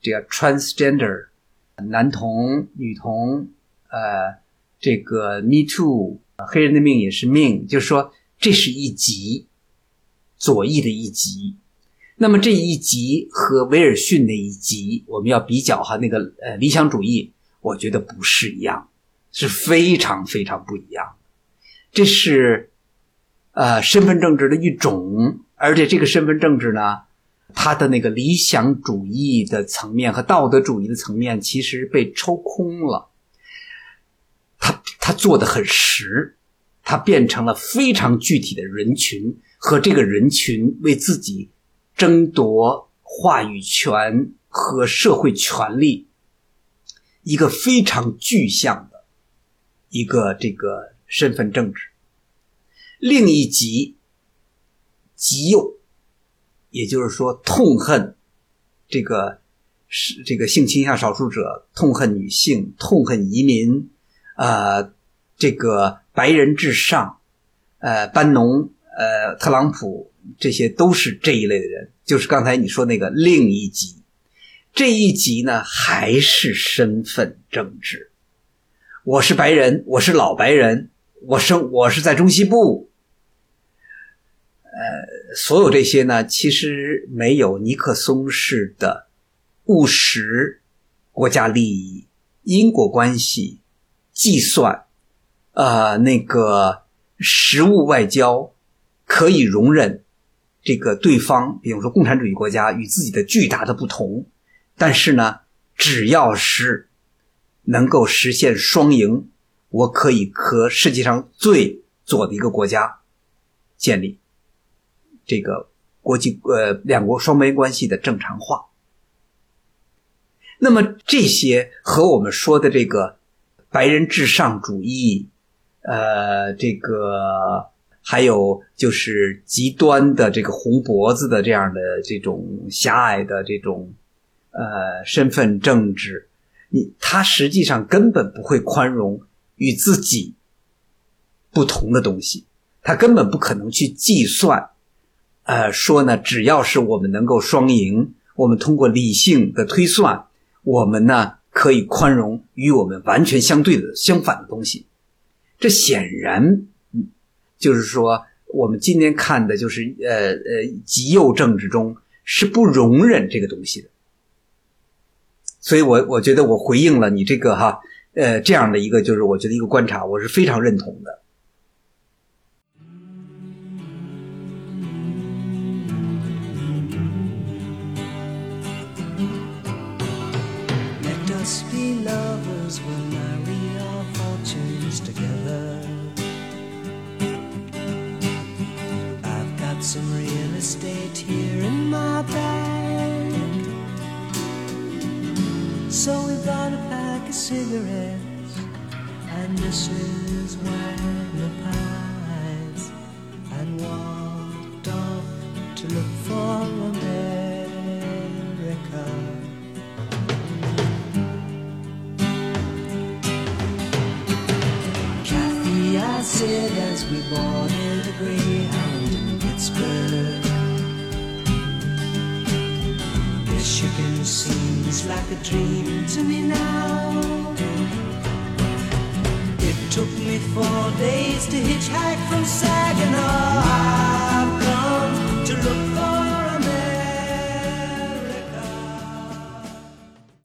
B: 这个 transgender 男同、女同，呃，这个 Me Too。黑人的命也是命，就是说这是一极，左翼的一极。那么这一集和威尔逊那一集，我们要比较哈，那个呃理想主义，我觉得不是一样，是非常非常不一样。这是呃身份政治的一种，而且这个身份政治呢，它的那个理想主义的层面和道德主义的层面，其实被抽空了。他他做的很实，他变成了非常具体的人群和这个人群为自己争夺话语权和社会权利一个非常具象的一个这个身份政治。另一极极右，也就是说痛恨这个是这个性倾向少数者，痛恨女性，痛恨移民。呃，这个白人至上，呃，班农，呃，特朗普，这些都是这一类的人。就是刚才你说那个另一级，这一级呢还是身份政治。我是白人，我是老白人，我生我是在中西部。呃，所有这些呢，其实没有尼克松式的务实国家利益、因果关系。计算，呃，那个实物外交可以容忍这个对方，比如说共产主义国家与自己的巨大的不同，但是呢，只要是能够实现双赢，我可以和世界上最左的一个国家建立这个国际呃两国双边关系的正常化。那么这些和我们说的这个。白人至上主义，呃，这个还有就是极端的这个红脖子的这样的这种狭隘的这种呃身份政治，你他实际上根本不会宽容与自己不同的东西，他根本不可能去计算，呃，说呢，只要是我们能够双赢，我们通过理性的推算，我们呢。可以宽容与我们完全相对的、相反的东西，这显然，就是说，我们今天看的就是呃呃极右政治中是不容忍这个东西的。所以我我觉得我回应了你这个哈呃这样的一个就是我觉得一个观察，我是非常认同的。
D: Let us be love some real estate here in my bag. So we bought a pack of cigarettes and Mrs. Wagner pies and walked off to look for America. Kathy, I said as we boarded the greyhound.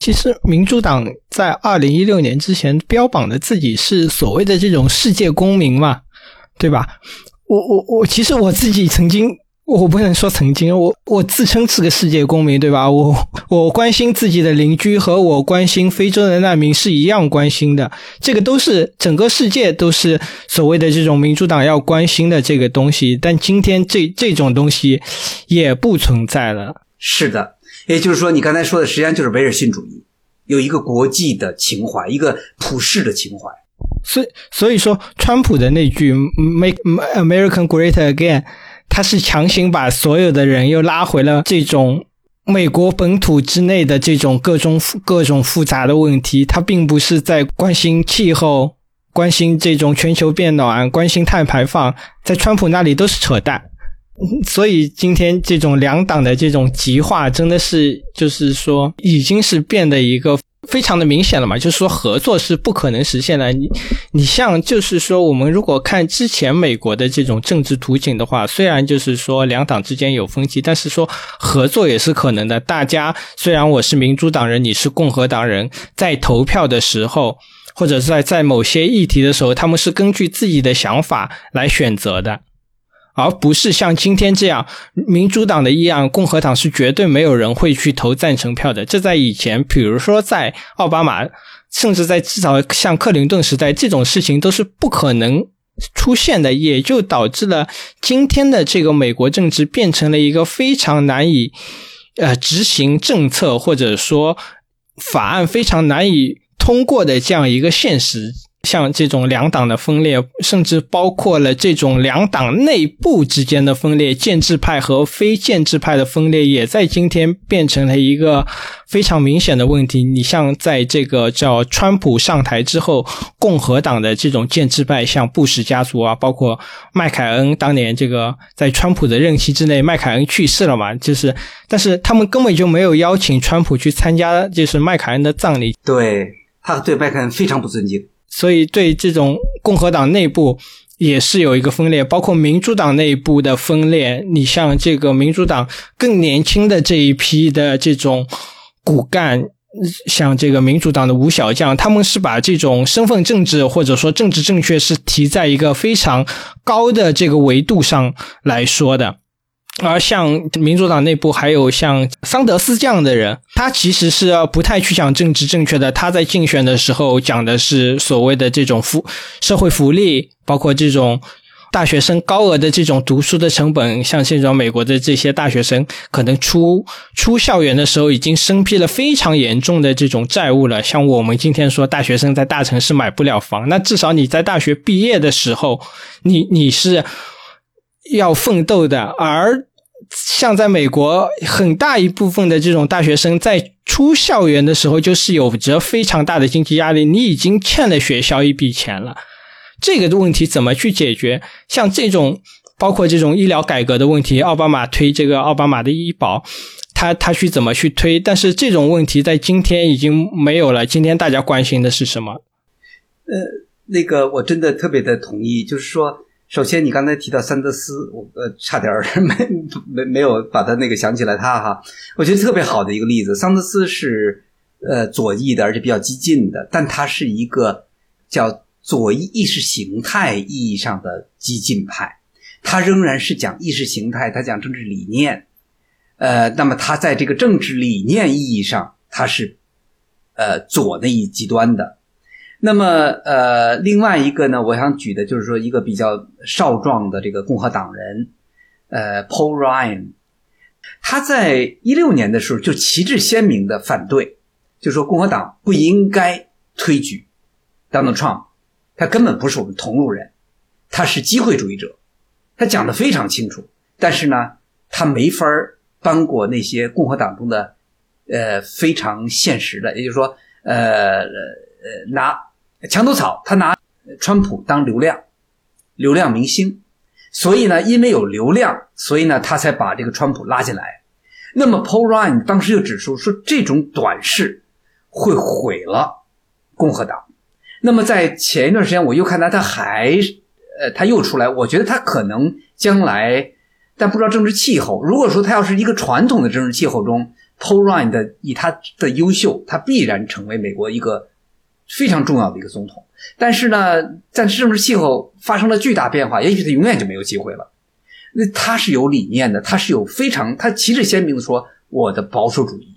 C: 其实民主党在二零一六年之前标榜的自己是所谓的这种世界公民嘛，对吧？我我我，其实我自己曾经，我不能说曾经，我我自称是个世界公民，对吧？我我关心自己的邻居和我关心非洲的难民是一样关心的，这个都是整个世界都是所谓的这种民主党要关心的这个东西，但今天这这种东西也不存在了。
B: 是的，也就是说，你刚才说的实际上就是维尔逊主义，有一个国际的情怀，一个普世的情怀。
C: 所以，所以说，川普的那句 “Make American Great Again”，他是强行把所有的人又拉回了这种美国本土之内的这种各种各种复杂的问题。他并不是在关心气候、关心这种全球变暖、关心碳排放，在川普那里都是扯淡。所以今天这种两党的这种极化，真的是就是说，已经是变得一个非常的明显了嘛。就是说，合作是不可能实现的。你你像就是说，我们如果看之前美国的这种政治图景的话，虽然就是说两党之间有分歧，但是说合作也是可能的。大家虽然我是民主党人，你是共和党人，在投票的时候，或者在在某些议题的时候，他们是根据自己的想法来选择的。而不是像今天这样，民主党的议案，共和党是绝对没有人会去投赞成票的。这在以前，比如说在奥巴马，甚至在至少像克林顿时代，这种事情都是不可能出现的，也就导致了今天的这个美国政治变成了一个非常难以呃执行政策或者说法案非常难以通过的这样一个现实。像这种两党的分裂，甚至包括了这种两党内部之间的分裂，建制派和非建制派的分裂，也在今天变成了一个非常明显的问题。你像在这个叫川普上台之后，共和党的这种建制派，像布什家族啊，包括麦凯恩，当年这个在川普的任期之内，麦凯恩去世了嘛，就是，但是他们根本就没有邀请川普去参加，就是麦凯恩的葬礼，
B: 对他对麦凯恩非常不尊敬。
C: 所以对这种共和党内部也是有一个分裂，包括民主党内部的分裂。你像这个民主党更年轻的这一批的这种骨干，像这个民主党的吴小将，他们是把这种身份政治或者说政治正确是提在一个非常高的这个维度上来说的。而像民主党内部还有像桑德斯这样的人，他其实是不太去讲政治正确的。他在竞选的时候讲的是所谓的这种福社会福利，包括这种大学生高额的这种读书的成本。像这种美国的这些大学生，可能出出校园的时候已经身披了非常严重的这种债务了。像我们今天说大学生在大城市买不了房，那至少你在大学毕业的时候，你你是。要奋斗的，而像在美国，很大一部分的这种大学生在出校园的时候，就是有着非常大的经济压力，你已经欠了学校一笔钱了。这个问题怎么去解决？像这种包括这种医疗改革的问题，奥巴马推这个奥巴马的医保，他他去怎么去推？但是这种问题在今天已经没有了。今天大家关心的是什么？
B: 呃那个我真的特别的同意，就是说。首先，你刚才提到桑德斯，我呃差点儿 没没没有把他那个想起来他哈，我觉得特别好的一个例子。桑德斯是呃左翼的，而且比较激进的，但他是一个叫左翼意识形态意义上的激进派，他仍然是讲意识形态，他讲政治理念，呃，那么他在这个政治理念意义上，他是呃左那一极端的。那么，呃，另外一个呢，我想举的就是说一个比较少壮的这个共和党人，呃，Paul Ryan，他在一六年的时候就旗帜鲜明的反对，就说共和党不应该推举 Donald Trump，他根本不是我们同路人，他是机会主义者，他讲的非常清楚。但是呢，他没法儿搬过那些共和党中的呃非常现实的，也就是说，呃呃拿墙头草，他拿川普当流量流量明星，所以呢，因为有流量，所以呢，他才把这个川普拉进来。那么 Paul Ryan 当时就指出说，这种短视会毁了共和党。那么在前一段时间，我又看他，他还呃，他又出来，我觉得他可能将来，但不知道政治气候。如果说他要是一个传统的政治气候中，Paul Ryan 的以他的优秀，他必然成为美国一个非常重要的一个总统。但是呢，在政治气候发生了巨大变化，也许他永远就没有机会了。那他是有理念的，他是有非常他旗帜鲜明的说我的保守主义。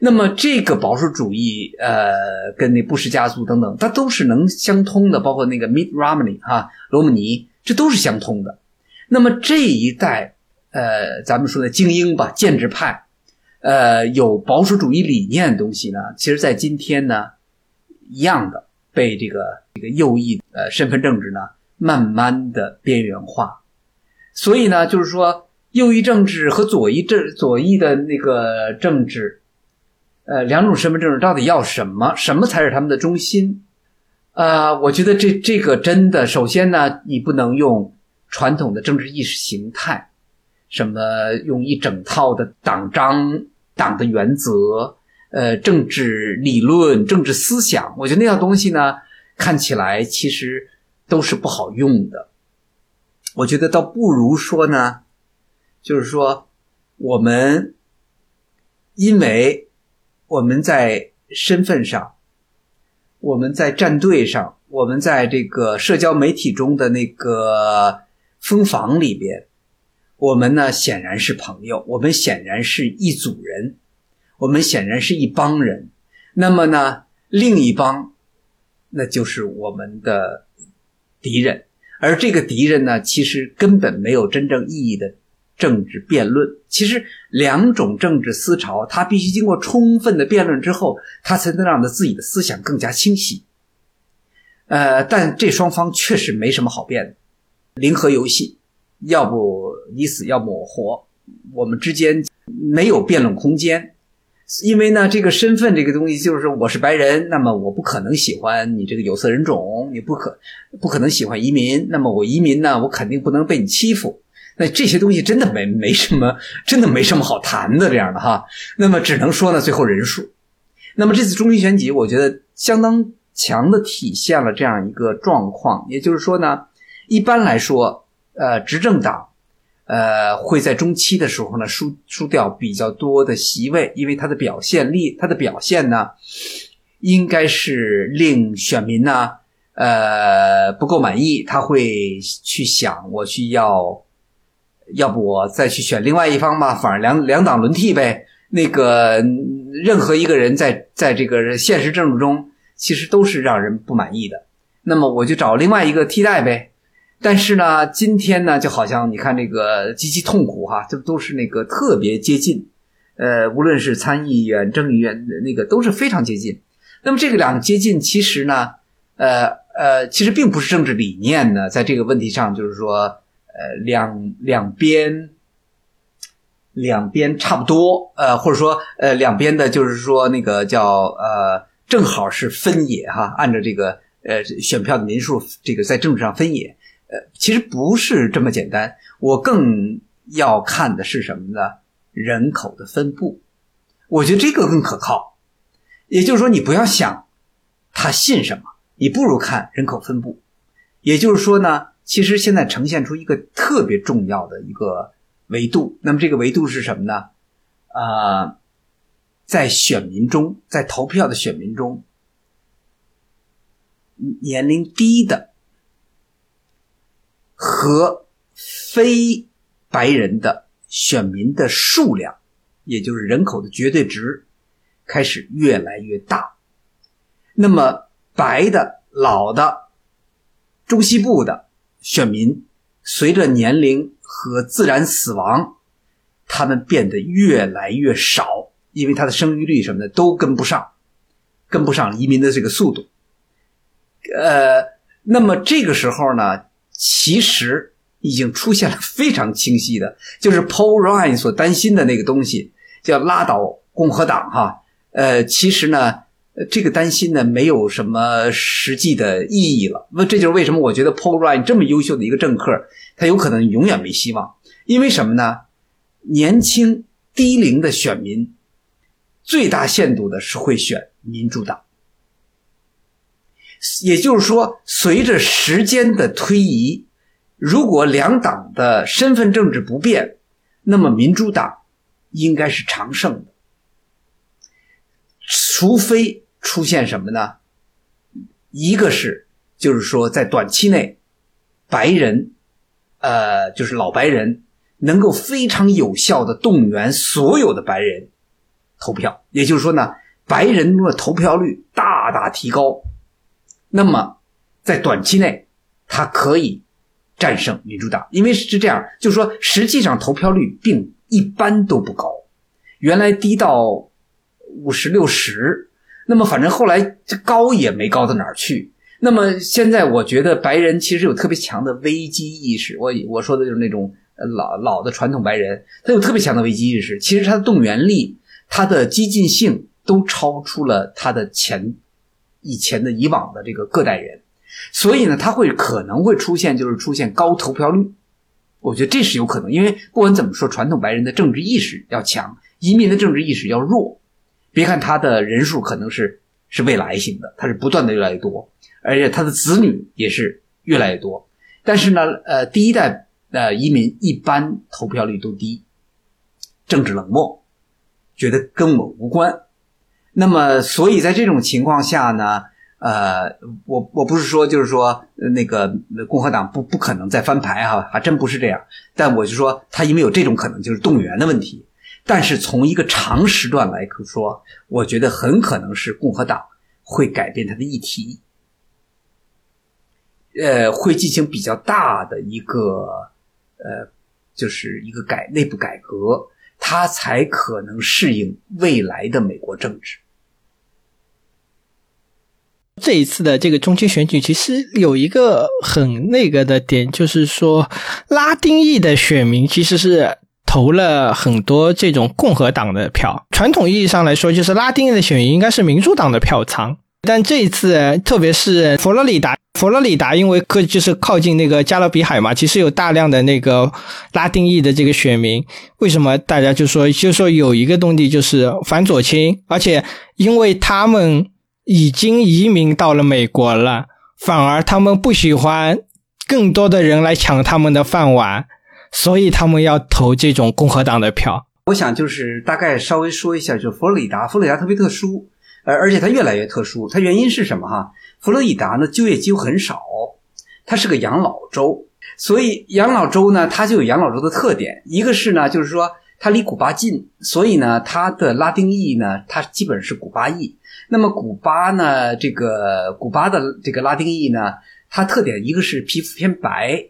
B: 那么这个保守主义，呃，跟那布什家族等等，它都是能相通的，包括那个 Mitt Romney 哈，罗姆尼，这都是相通的。那么这一代，呃，咱们说的精英吧，建制派，呃，有保守主义理念的东西呢，其实在今天呢，一样的被这个这个右翼呃身份政治呢，慢慢的边缘化。所以呢，就是说右翼政治和左翼政左翼的那个政治。呃，两种身份政治到底要什么？什么才是他们的中心？呃，我觉得这这个真的，首先呢，你不能用传统的政治意识形态，什么用一整套的党章、党的原则、呃，政治理论、政治思想，我觉得那套东西呢，看起来其实都是不好用的。我觉得倒不如说呢，就是说我们因为。我们在身份上，我们在战队上，我们在这个社交媒体中的那个蜂房里边，我们呢显然是朋友，我们显然是一组人，我们显然是一帮人。那么呢，另一帮，那就是我们的敌人，而这个敌人呢，其实根本没有真正意义的。政治辩论，其实两种政治思潮，它必须经过充分的辩论之后，它才能让他自己的思想更加清晰。呃，但这双方确实没什么好辩的，零和游戏，要不你死，要不我活，我们之间没有辩论空间。因为呢，这个身份这个东西，就是我是白人，那么我不可能喜欢你这个有色人种，你不可不可能喜欢移民，那么我移民呢，我肯定不能被你欺负。那这些东西真的没没什么，真的没什么好谈的这样的哈。那么只能说呢，最后人数。那么这次中期选举，我觉得相当强的体现了这样一个状况。也就是说呢，一般来说，呃，执政党，呃，会在中期的时候呢输输掉比较多的席位，因为他的表现力，他的表现呢，应该是令选民呢，呃，不够满意，他会去想我去要。要不我再去选另外一方吧，反正两两党轮替呗。那个任何一个人在在这个现实政治中，其实都是让人不满意的。那么我就找另外一个替代呗。但是呢，今天呢，就好像你看这个极其痛苦哈，这都是那个特别接近。呃，无论是参议员、众议院，那个都是非常接近。那么这个两个接近，其实呢，呃呃，其实并不是政治理念呢，在这个问题上，就是说。呃，两两边，两边差不多，呃，或者说，呃，两边的，就是说那个叫呃，正好是分野哈，按照这个呃选票的民数，这个在政治上分野，呃，其实不是这么简单。我更要看的是什么呢？人口的分布，我觉得这个更可靠。也就是说，你不要想他信什么，你不如看人口分布。也就是说呢。其实现在呈现出一个特别重要的一个维度，那么这个维度是什么呢？啊，在选民中，在投票的选民中，年龄低的和非白人的选民的数量，也就是人口的绝对值，开始越来越大。那么白的、老的、中西部的。选民随着年龄和自然死亡，他们变得越来越少，因为他的生育率什么的都跟不上。跟不上移民的这个速度。呃，那么这个时候呢，其实已经出现了非常清晰的，就是 Paul Ryan 所担心的那个东西，叫拉倒共和党哈。呃，其实呢，这个担心呢没有什么实际的意义了。那这就是为什么我觉得 Paul Ryan 这么优秀的一个政客，他有可能永远没希望。因为什么呢？年轻低龄的选民，最大限度的是会选民主党。也就是说，随着时间的推移，如果两党的身份政治不变，那么民主党应该是常胜的。除非出现什么呢？一个是，就是说在短期内，白人，呃，就是老白人，能够非常有效的动员所有的白人投票，也就是说呢，白人的投票率大大提高，那么在短期内，他可以战胜民主党，因为是这样，就是说实际上投票率并一般都不高，原来低到五十六十，那么反正后来这高也没高到哪儿去。那么现在我觉得白人其实有特别强的危机意识，我我说的就是那种老老的传统白人，他有特别强的危机意识。其实他的动员力、他的激进性都超出了他的前以前的以往的这个各代人，所以呢，他会可能会出现就是出现高投票率。我觉得这是有可能，因为不管怎么说，传统白人的政治意识要强，移民的政治意识要弱。别看他的人数可能是是未来型的，他是不断的越来越多，而且他的子女也是越来越多。但是呢，呃，第一代呃移民一般投票率都低，政治冷漠，觉得跟我无关。那么，所以在这种情况下呢，呃，我我不是说就是说那个共和党不不可能再翻牌哈，还真不是这样。但我就说他因为有这种可能，就是动员的问题。但是从一个长时段来说，我觉得很可能是共和党会改变他的议题，呃，会进行比较大的一个呃，就是一个改内部改革，他才可能适应未来的美国政治。
C: 这一次的这个中期选举，其实有一个很那个的点，就是说拉丁裔的选民其实是投了很多这种共和党的票。传统意义上来说，就是拉丁裔的选民应该是民主党的票仓。但这一次，特别是佛罗里达，佛罗里达因为靠就是靠近那个加勒比海嘛，其实有大量的那个拉丁裔的这个选民。为什么大家就说就说有一个东西就是反左倾，而且因为他们已经移民到了美国了，反而他们不喜欢更多的人来抢他们的饭碗，所以他们要投这种共和党的票。
B: 我想就是大概稍微说一下，就佛罗里达，佛罗里达特别特殊，而而且它越来越特殊。它原因是什么哈？佛罗里达呢就业机会很少，它是个养老州，所以养老州呢它就有养老州的特点。一个是呢，就是说它离古巴近，所以呢它的拉丁裔呢它基本是古巴裔。那么古巴呢这个古巴的这个拉丁裔呢，它特点一个是皮肤偏白，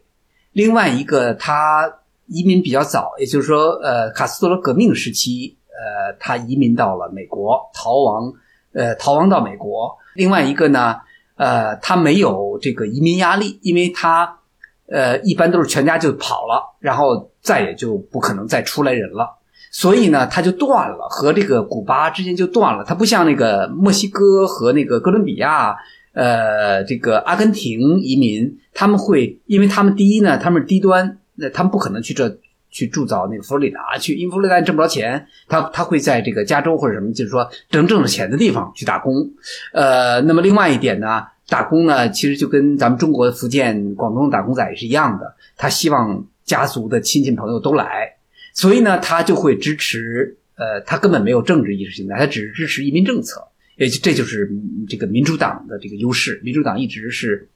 B: 另外一个它移民比较早，也就是说，呃，卡斯特罗革命时期，呃，他移民到了美国，逃亡，呃，逃亡到美国。另外一个呢，呃，他没有这个移民压力，因为他，呃，一般都是全家就跑了，然后再也就不可能再出来人了，所以呢，他就断了和这个古巴之间就断了。他不像那个墨西哥和那个哥伦比亚。呃，这个阿根廷移民他们会，因为他们第一呢，他们是低端，那他们不可能去这去铸造那个佛罗里达去，因为佛罗里达挣不着钱，他他会在这个加州或者什么，就是说能挣着钱的地方去打工。呃，那么另外一点呢，打工呢，其实就跟咱们中国福建、广东打工仔是一样的，他希望家族的亲戚朋友都来，所以呢，他就会支持，呃，他根本没有政治意识形态，他只是支持移民政策。也就这就是这个民主党的这个优势。民主党一直是，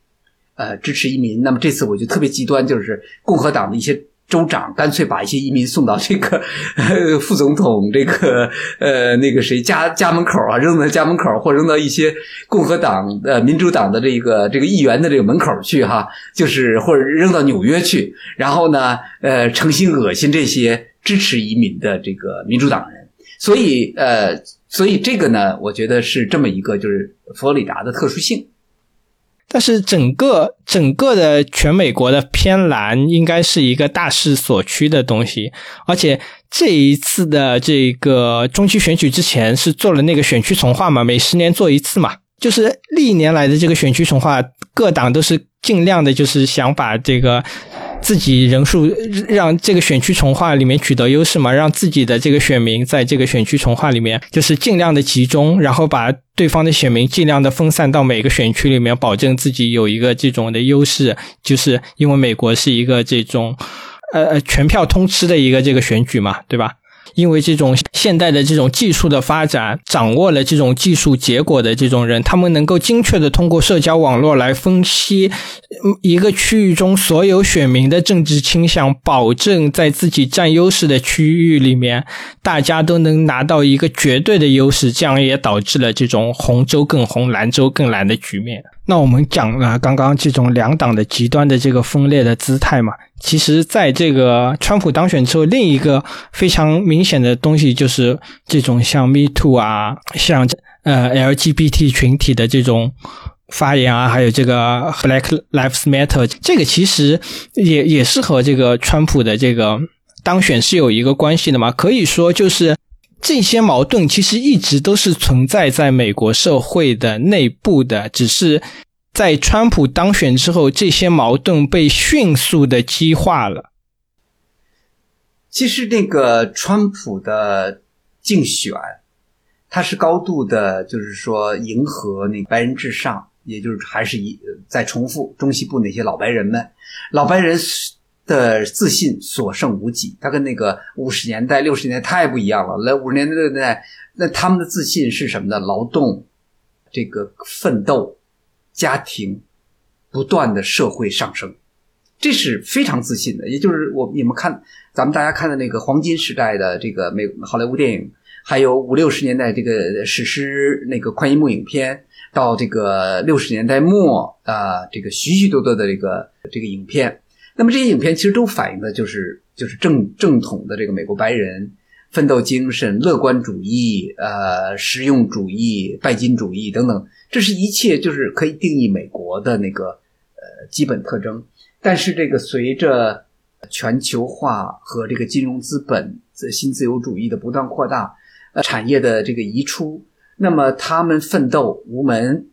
B: 呃，支持移民。那么这次我就特别极端，就是共和党的一些州长干脆把一些移民送到这个、呃、副总统这个呃那个谁家家门口啊，扔到家门口，或扔到一些共和党呃民主党的这个这个议员的这个门口去哈，就是或者扔到纽约去，然后呢，呃，诚心恶心这些支持移民的这个民主党人。所以，呃，所以这个呢，我觉得是这么一个就是佛罗里达的特殊性。
C: 但是整个整个的全美国的偏蓝应该是一个大势所趋的东西，而且这一次的这个中期选举之前是做了那个选区重划嘛，每十年做一次嘛，就是历年来的这个选区重划，各党都是尽量的，就是想把这个。自己人数让这个选区重划里面取得优势嘛，让自己的这个选民在这个选区重划里面就是尽量的集中，然后把对方的选民尽量的分散到每个选区里面，保证自己有一个这种的优势。就是因为美国是一个这种呃呃全票通吃的一个这个选举嘛，对吧？因为这种现代的这种技术的发展，掌握了这种技术结果的这种人，他们能够精确的通过社交网络来分析一个区域中所有选民的政治倾向，保证在自己占优势的区域里面，大家都能拿到一个绝对的优势，这样也导致了这种红州更红、蓝州更蓝的局面。那我们讲了刚刚这种两党的极端的这个分裂的姿态嘛，其实在这个川普当选之后，另一个非常明显的东西就是这种像 Me Too 啊，像呃 LGBT 群体的这种发言啊，还有这个 Black Lives Matter，这个其实也也是和这个川普的这个当选是有一个关系的嘛，可以说就是。这些矛盾其实一直都是存在在美国社会的内部的，只是在川普当选之后，这些矛盾被迅速的激化了。
B: 其实那个川普的竞选，他是高度的，就是说迎合那白人至上，也就是还是一在重复中西部那些老白人们，老白人的自信所剩无几。他跟那个五十年代、六十年代太不一样了。那五十年代、六十年代，那他们的自信是什么呢？劳动、这个奋斗、家庭不断的社会上升，这是非常自信的。也就是我你们看，咱们大家看的那个黄金时代的这个美好莱坞电影，还有五六十年代这个史诗那个宽银幕影片，到这个六十年代末啊、这个许许多多的这个这个影片。那么这些影片其实都反映的就是就是正正统的这个美国白人奋斗精神、乐观主义、呃实用主义、拜金主义等等，这是一切就是可以定义美国的那个呃基本特征。但是这个随着全球化和这个金融资本新自由主义的不断扩大，呃产业的这个移出，那么他们奋斗无门，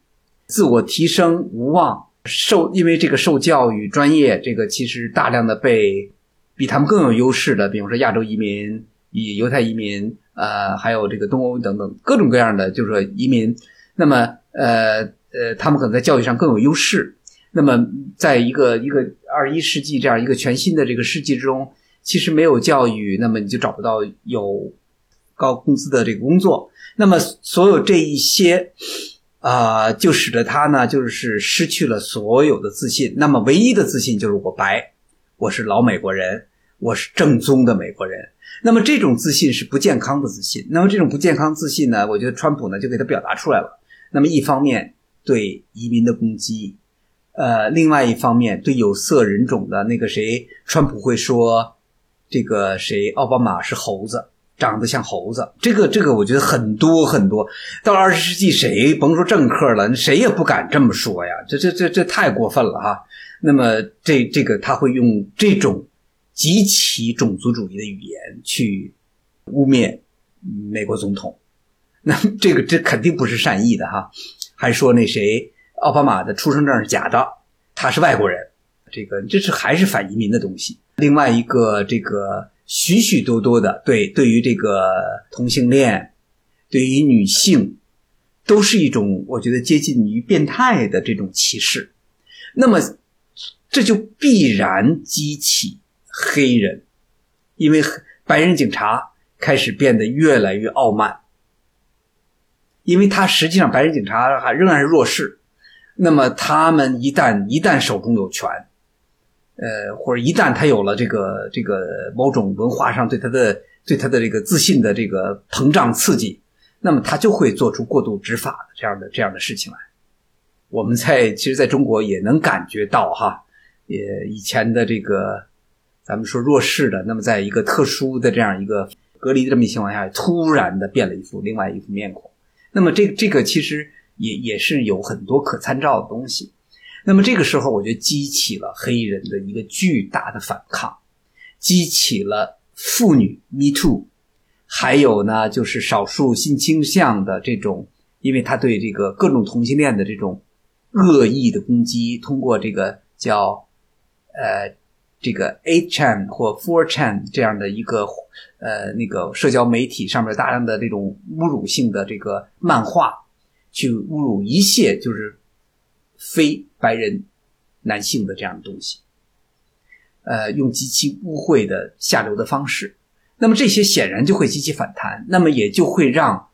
B: 自我提升无望。受因为这个受教育专业，这个其实大量的被比他们更有优势的，比方说亚洲移民、以犹太移民，呃，还有这个东欧等等各种各样的，就是说移民。那么，呃呃，他们可能在教育上更有优势。那么，在一个一个二十一世纪这样一个全新的这个世纪之中，其实没有教育，那么你就找不到有高工资的这个工作。那么，所有这一些。啊、就使得他呢，就是失去了所有的自信。那么，唯一的自信就是我白，我是老美国人，我是正宗的美国人。那么，这种自信是不健康的自信。那么，这种不健康自信呢，我觉得川普呢就给他表达出来了。那么，一方面对移民的攻击，呃，另外一方面对有色人种的那个谁，川普会说这个谁奥巴马是猴子。长得像猴子，这个这个，我觉得很多很多。到二十世纪，谁甭说政客了，谁也不敢这么说呀，这这这这太过分了哈。那么这这个他会用这种极其种族主义的语言去污蔑美国总统，那这个这肯定不是善意的哈。还说那谁奥巴马的出生证是假的，他是外国人，这个这是还是反移民的东西。另外一个这个。许许多多的对对于这个同性恋，对于女性，都是一种我觉得接近于变态的这种歧视。那么这就必然激起黑人，因为白人警察开始变得越来越傲慢，因为他实际上白人警察还仍然是弱势。那么他们一旦一旦手中有权，呃，或者一旦他有了这个这个某种文化上对他的对他的这个自信的这个膨胀刺激，那么他就会做出过度执法的这样的这样的事情来。我们在其实在中国也能感觉到哈，也以前的这个咱们说弱势的，那么在一个特殊的这样一个隔离的这么一情况下，突然的变了一副另外一副面孔。那么这这个其实也也是有很多可参照的东西。那么这个时候，我就激起了黑人的一个巨大的反抗，激起了妇女 Me Too，还有呢就是少数性倾向的这种，因为他对这个各种同性恋的这种恶意的攻击，通过这个叫呃这个8 chan 或 Four chan 这样的一个呃那个社交媒体上面大量的这种侮辱性的这个漫画，去侮辱一切就是非白人男性的这样的东西，呃，用极其污秽的下流的方式，那么这些显然就会激起反弹，那么也就会让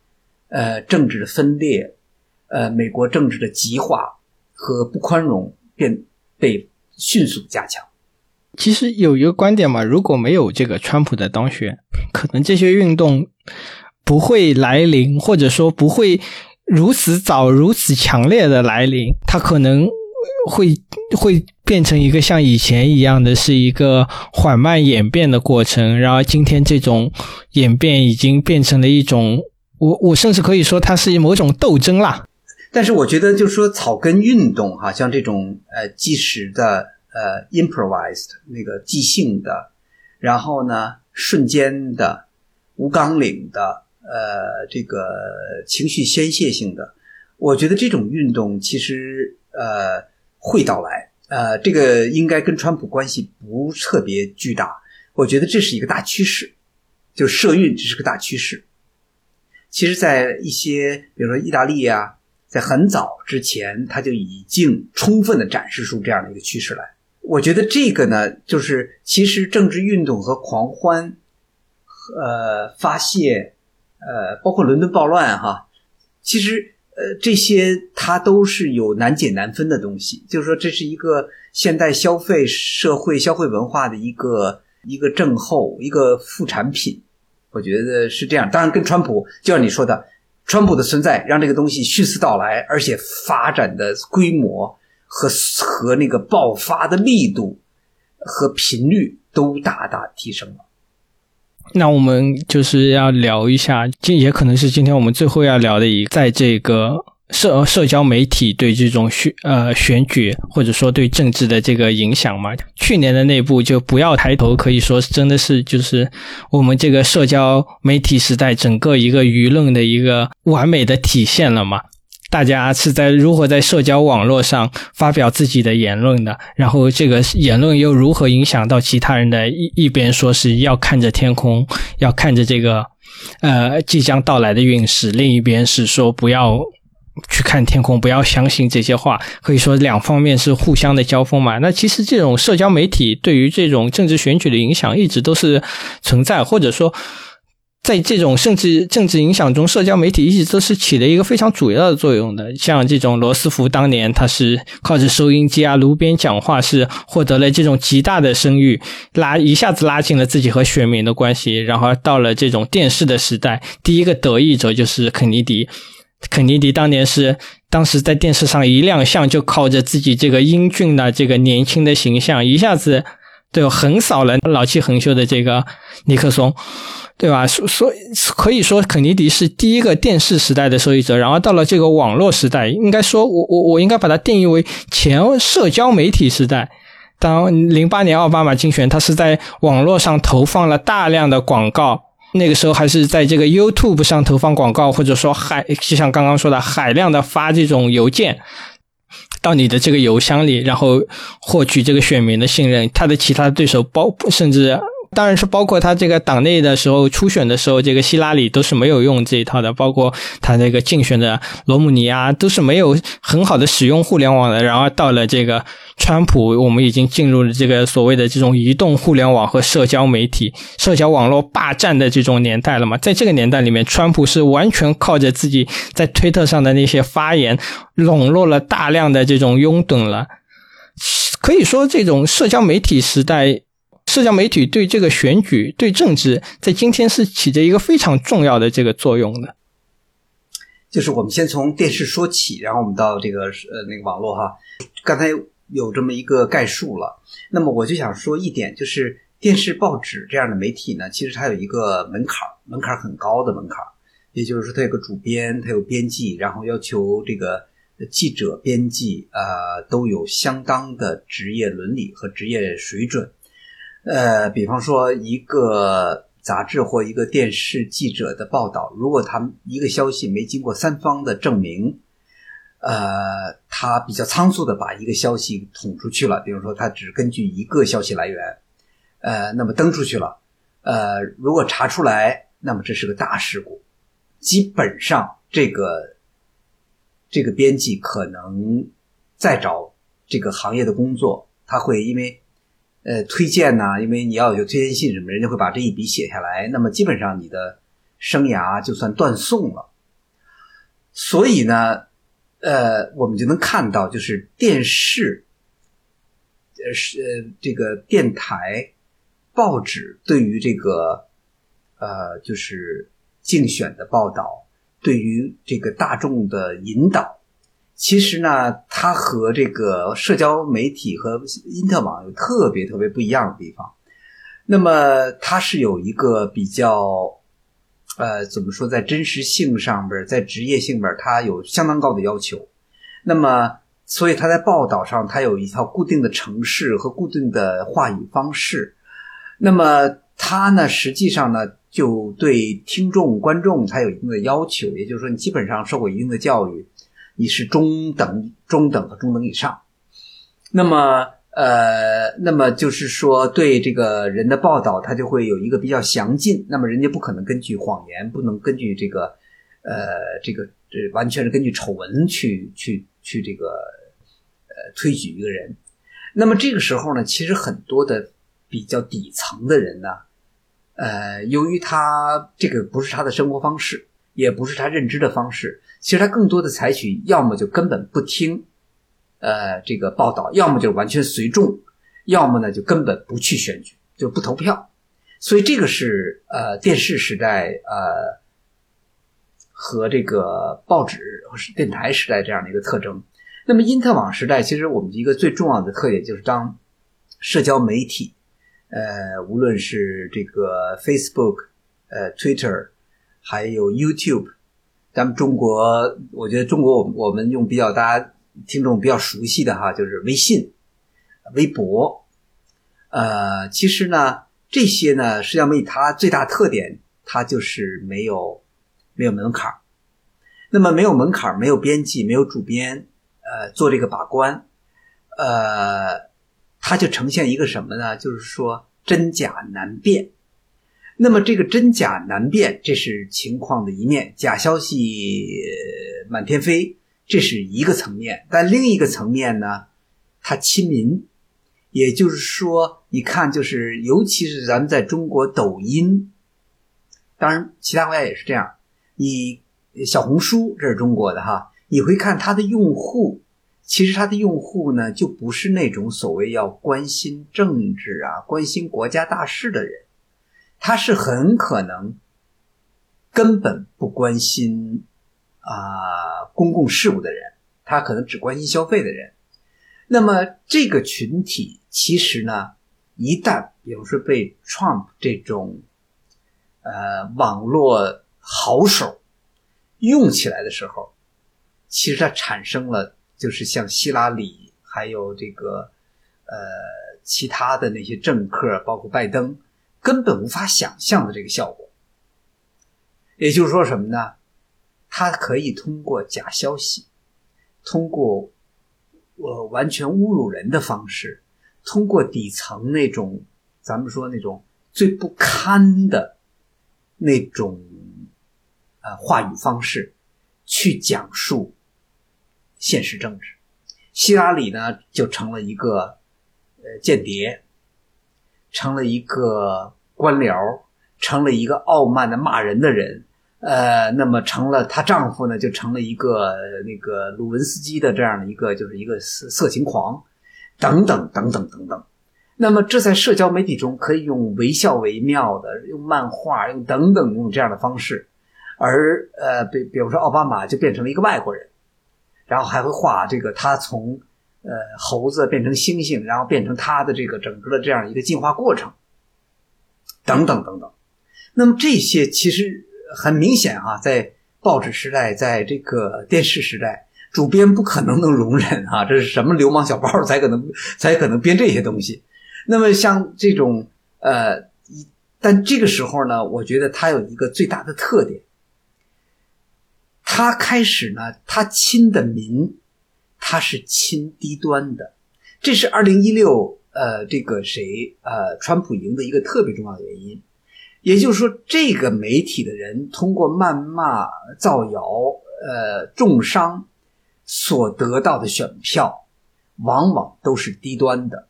B: 呃政治的分裂，呃美国政治的极化和不宽容变被迅速加强。
C: 其实有一个观点嘛，如果没有这个川普的当选，可能这些运动不会来临，或者说不会如此早、如此强烈的来临，它可能会会变成一个像以前一样的是一个缓慢演变的过程。然后今天这种演变已经变成了一种，我我甚至可以说它是某种斗争啦。
B: 但是我觉得，就是说草根运动哈，像这种呃即时的呃 improvised 那个即兴的，然后呢瞬间的无纲领的呃这个情绪宣泄性的，我觉得这种运动其实呃会到来，呃这个应该跟川普关系不特别巨大，我觉得这是一个大趋势，就社运这是个大趋势。其实，在一些比如说意大利啊，在很早之前，他就已经充分的展示出这样的一个趋势来。我觉得这个呢，就是其实政治运动和狂欢，呃，发泄，呃，包括伦敦暴乱哈，其实呃这些它都是有难解难分的东西。就是说，这是一个现代消费社会、消费文化的一个一个症候，一个副产品。我觉得是这样。当然，跟川普就像你说的，川普的存在让这个东西迅速到来，而且发展的规模和和那个爆发的力度和频率都大大提升了。
C: 那我们就是要聊一下，今也可能是今天我们最后要聊的一，在这个社社交媒体对这种选呃选举或者说对政治的这个影响嘛。去年的那部就不要抬头，可以说真的是就是我们这个社交媒体时代整个一个舆论的一个完美的体现了嘛。大家是在如何在社交网络上发表自己的言论的，然后这个言论又如何影响到其他人的？一一边说是要看着天空，要看着这个呃即将到来的运势，另一边是说不要去看天空，不要相信这些话。可以说两方面是互相的交锋嘛。那其实这种社交媒体对于这种政治选举的影响一直都是存在，或者说。在这种政治政治影响中，社交媒体一直都是起了一个非常主要的作用的。像这种罗斯福当年，他是靠着收音机啊、路边讲话，是获得了这种极大的声誉，拉一下子拉近了自己和选民的关系。然后到了这种电视的时代，第一个得益者就是肯尼迪。肯尼迪当年是当时在电视上一亮相，就靠着自己这个英俊的这个年轻的形象，一下子对横扫了老气横秋的这个尼克松。对吧？所所以可以说，肯尼迪是第一个电视时代的受益者。然后到了这个网络时代，应该说，我我我应该把它定义为前社交媒体时代。当零八年奥巴马竞选，他是在网络上投放了大量的广告。那个时候还是在这个 YouTube 上投放广告，或者说海，就像刚刚说的海量的发这种邮件到你的这个邮箱里，然后获取这个选民的信任。他的其他对手包甚至。当然是包括他这个党内的时候初选的时候，这个希拉里都是没有用这一套的，包括他那个竞选的罗姆尼啊，都是没有很好的使用互联网的。然后到了这个川普，我们已经进入了这个所谓的这种移动互联网和社交媒体、社交网络霸占的这种年代了嘛。在这个年代里面，川普是完全靠着自己在推特上的那些发言，笼络了大量的这种拥趸了。可以说，这种社交媒体时代。社交媒体对这个选举、对政治，在今天是起着一个非常重要的这个作用的。
B: 就是我们先从电视说起，然后我们到这个呃那个网络哈。刚才有这么一个概述了，那么我就想说一点，就是电视、报纸这样的媒体呢，其实它有一个门槛，门槛很高的门槛，也就是说，它有个主编，它有编辑，然后要求这个记者、编辑呃都有相当的职业伦理和职业水准。呃，比方说一个杂志或一个电视记者的报道，如果他一个消息没经过三方的证明，呃，他比较仓促的把一个消息捅出去了，比如说他只根据一个消息来源，呃，那么登出去了，呃，如果查出来，那么这是个大事故，基本上这个这个编辑可能再找这个行业的工作，他会因为呃推荐呐、因为你要有推荐信什么，人家会把这一笔写下来，那么基本上你的生涯就算断送了。所以呢，呃，我们就能看到，就是电视，呃是呃这个电台、报纸对于这个呃就是竞选的报道，对于这个大众的引导，其实呢，它和这个社交媒体和因特网有特别特别不一样的地方。那么它是有一个比较，呃，怎么说，在真实性上边，在职业性边，它有相当高的要求。那么，所以它在报道上，它有一套固定的程式和固定的话语方式。那么它呢，实际上呢，就对听众、观众它有一定的要求，也就是说，你基本上受过一定的教育，你是中等、中等和中等以上。那么，呃，那么就是说，对这个人的报道，它就会有一个比较详尽。那么，人家不可能根据谎言，不能根据这个，呃，这个这完全是根据丑闻去去去这个，呃，推举一个人。那么这个时候呢，其实很多的比较底层的人呢，呃，由于他这个不是他的生活方式，也不是他认知的方式，其实他更多的采取要么就根本不听，呃，这个报道，要么就完全随众，要么呢就根本不去选举，就不投票。所以这个是呃电视时代呃和这个报纸和是电台时代这样的一个特征。那么因特网时代，其实我们一个最重要的特点就是当社交媒体，呃，无论是这个 Facebook、呃 Twitter，还有 YouTube，咱们中国，我觉得中国我我们用比较大家听众比较熟悉的哈，就是微信、微博，呃，其实呢，这些呢，社交媒体它最大特点，它就是没有没有门槛儿那么没有门槛儿没有编辑，没有主编，呃，做这个把关，呃，它就呈现一个什么呢？就是说真假难辨。那么这个真假难辨，这是情况的一面，假消息满天飞，这是一个层面。但另一个层面呢，它亲民，也就是说，你看，就是尤其是咱们在中国抖音，当然其他国家也是这样。你小红书这是中国的哈，你会看它的用户，其实它的用户呢，就不是那种所谓要关心政治啊、关心国家大事的人。他是很可能根本不关心啊、公共事务的人，他可能只关心消费的人。那么这个群体其实呢，一旦比如说被 Trump 这种呃网络好手用起来的时候，其实它产生了就是像希拉里还有这个呃其他的那些政客，包括拜登。根本无法想象的这个效果。也就是说什么呢？他可以通过假消息，通过呃完全侮辱人的方式，通过底层那种咱们说那种最不堪的那种呃话语方式，去讲述现实政治。希拉里呢，就成了一个呃间谍。成了一个官僚，成了一个傲慢的骂人的人，呃，那么成了她丈夫呢，就成了一个那个鲁文斯基的这样的一个，就是一个色色情狂，等等等等等等。那么这在社交媒体中可以用惟笑惟妙的，用漫画，用等等用这样的方式，而呃，比比如说奥巴马就变成了一个外国人，然后还会画这个他从。呃，猴子变成猩猩，然后变成它的这个整个的这样一个进化过程，等等等等。那么这些其实很明显啊、在报纸时代，在这个电视时代，主编不可能能容忍啊，这是什么流氓小报 才可能才可能编这些东西。那么像这种呃，但这个时候呢，我觉得它有一个最大的特点，他开始呢，他亲的民，他是亲低端的，这是二零一六呃这个谁呃川普赢的一个特别重要的原因。也就是说，这个媒体的人通过谩骂、造谣、呃重伤所得到的选票，往往都是低端的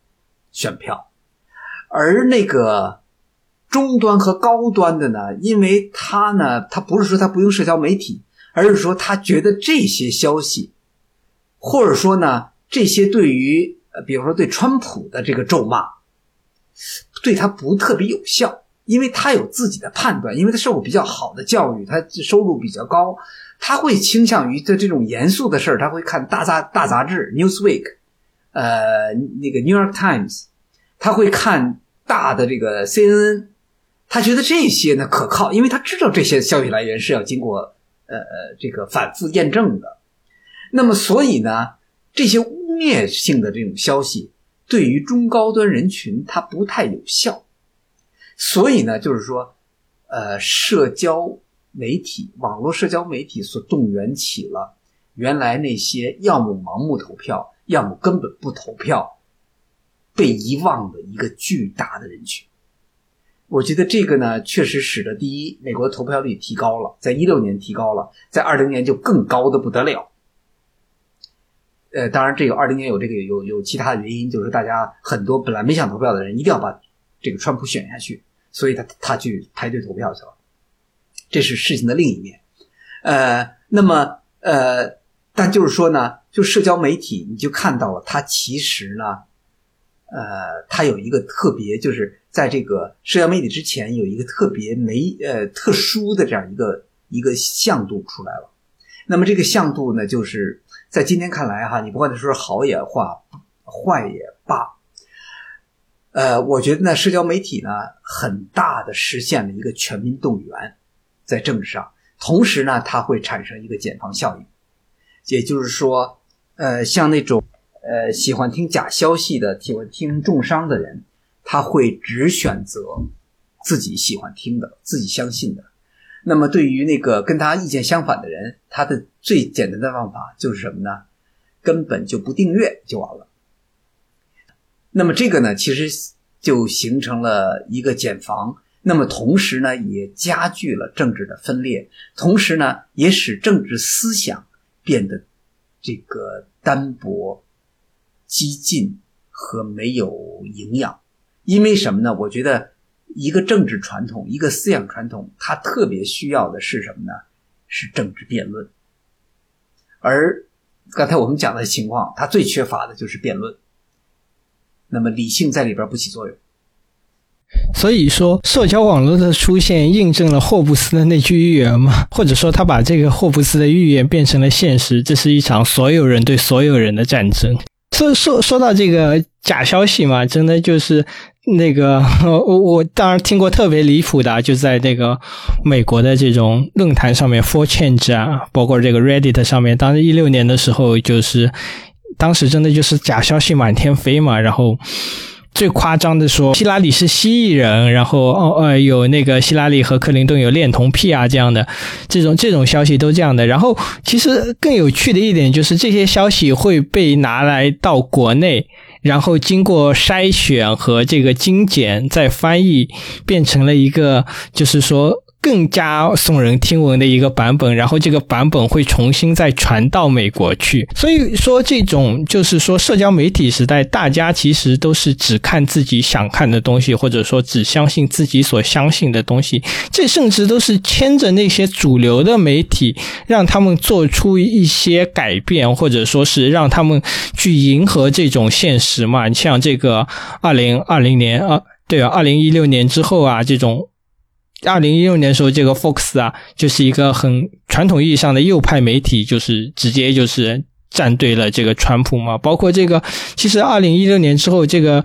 B: 选票，而那个中端和高端的呢，因为他呢，他不是说他不用社交媒体，而是说他觉得这些消息，或者说呢，这些对于呃，比如说对川普的这个咒骂，对他不特别有效。因为他有自己的判断，因为他受过比较好的教育，他收入比较高，他会倾向于在这种严肃的事儿，他会看大杂大杂志《Newsweek》，呃，那个《New York Times》，他会看大的这个 CNN，他觉得这些呢可靠，因为他知道这些消息来源是要经过呃呃这个反复验证的。那么，所以呢，这些污蔑性的这种消息对于中高端人群它不太有效。所以呢，就是说，呃，社交媒体、网络社交媒体所动员起了原来那些要么盲目投票，要么根本不投票，被遗忘的一个巨大的人群。我觉得这个呢，确实使得第一，美国的投票率提高了，在一六年提高了，在二零年就更高的不得了。呃，当然，这个二零年有这个有有其他的原因，就是大家很多本来没想投票的人，一定要把这个川普选下去。所以他他去排队投票去了，这是事情的另一面。呃，那么呃，但就是说呢，就社交媒体，你就看到了，它其实呢，呃，它有一个特别，就是在这个社交媒体之前有一个特别没呃特殊的这样一个一个向度出来了。那么这个向度呢，就是在今天看来哈，你不管说好也话，坏也罢。呃，我觉得呢，社交媒体呢，很大的实现了一个全民动员，在政治上，同时呢，它会产生一个减防效应，也就是说，呃，像那种呃喜欢听假消息的、喜欢听重伤的人，他会只选择自己喜欢听的、自己相信的。那么，对于那个跟他意见相反的人，他的最简单的方法就是什么呢？根本就不订阅就完了。那么这个呢，其实就形成了一个减防，那么同时呢，也加剧了政治的分裂，同时呢，也使政治思想变得这个单薄、激进和没有营养。因为什么呢？我觉得一个政治传统、一个思想传统，它特别需要的是什么呢？是政治辩论。而刚才我们讲的情况，它最缺乏的就是辩论。那么理性在里边不起作用。
C: 所以说，社交网络的出现印证了霍布斯的那句预言嘛，或者说他把这个霍布斯的预言变成了现实。这是一场所有人对所有人的战争。说说说到这个假消息嘛，真的就是那个 我我当然听过特别离谱的，就在那个美国的这种论坛上面，For Change 啊，包括这个 Reddit 上面，当时一六年的时候，就是当时真的就是假消息满天飞嘛，然后。最夸张的说，希拉里是蜥蜴人，然后哦呃有那个希拉里和克林顿有恋童癖啊这样的，这种这种消息都这样的。然后其实更有趣的一点就是这些消息会被拿来到国内，然后经过筛选和这个精简再翻译，变成了一个就是说。更加耸人听闻的一个版本，然后这个版本会重新再传到美国去。所以说，这种就是说，社交媒体时代，大家其实都是只看自己想看的东西，或者说只相信自己所相信的东西。这甚至都是牵着那些主流的媒体，让他们做出一些改变，或者说是让他们去迎合这种现实嘛。像这个二零二零年啊，对啊，二零一六年之后啊，这种。二零一六年的时候，这个 Fox 啊，就是一个很传统意义上的右派媒体，就是直接就是站队了这个川普嘛。包括这个，其实二零一六年之后，这个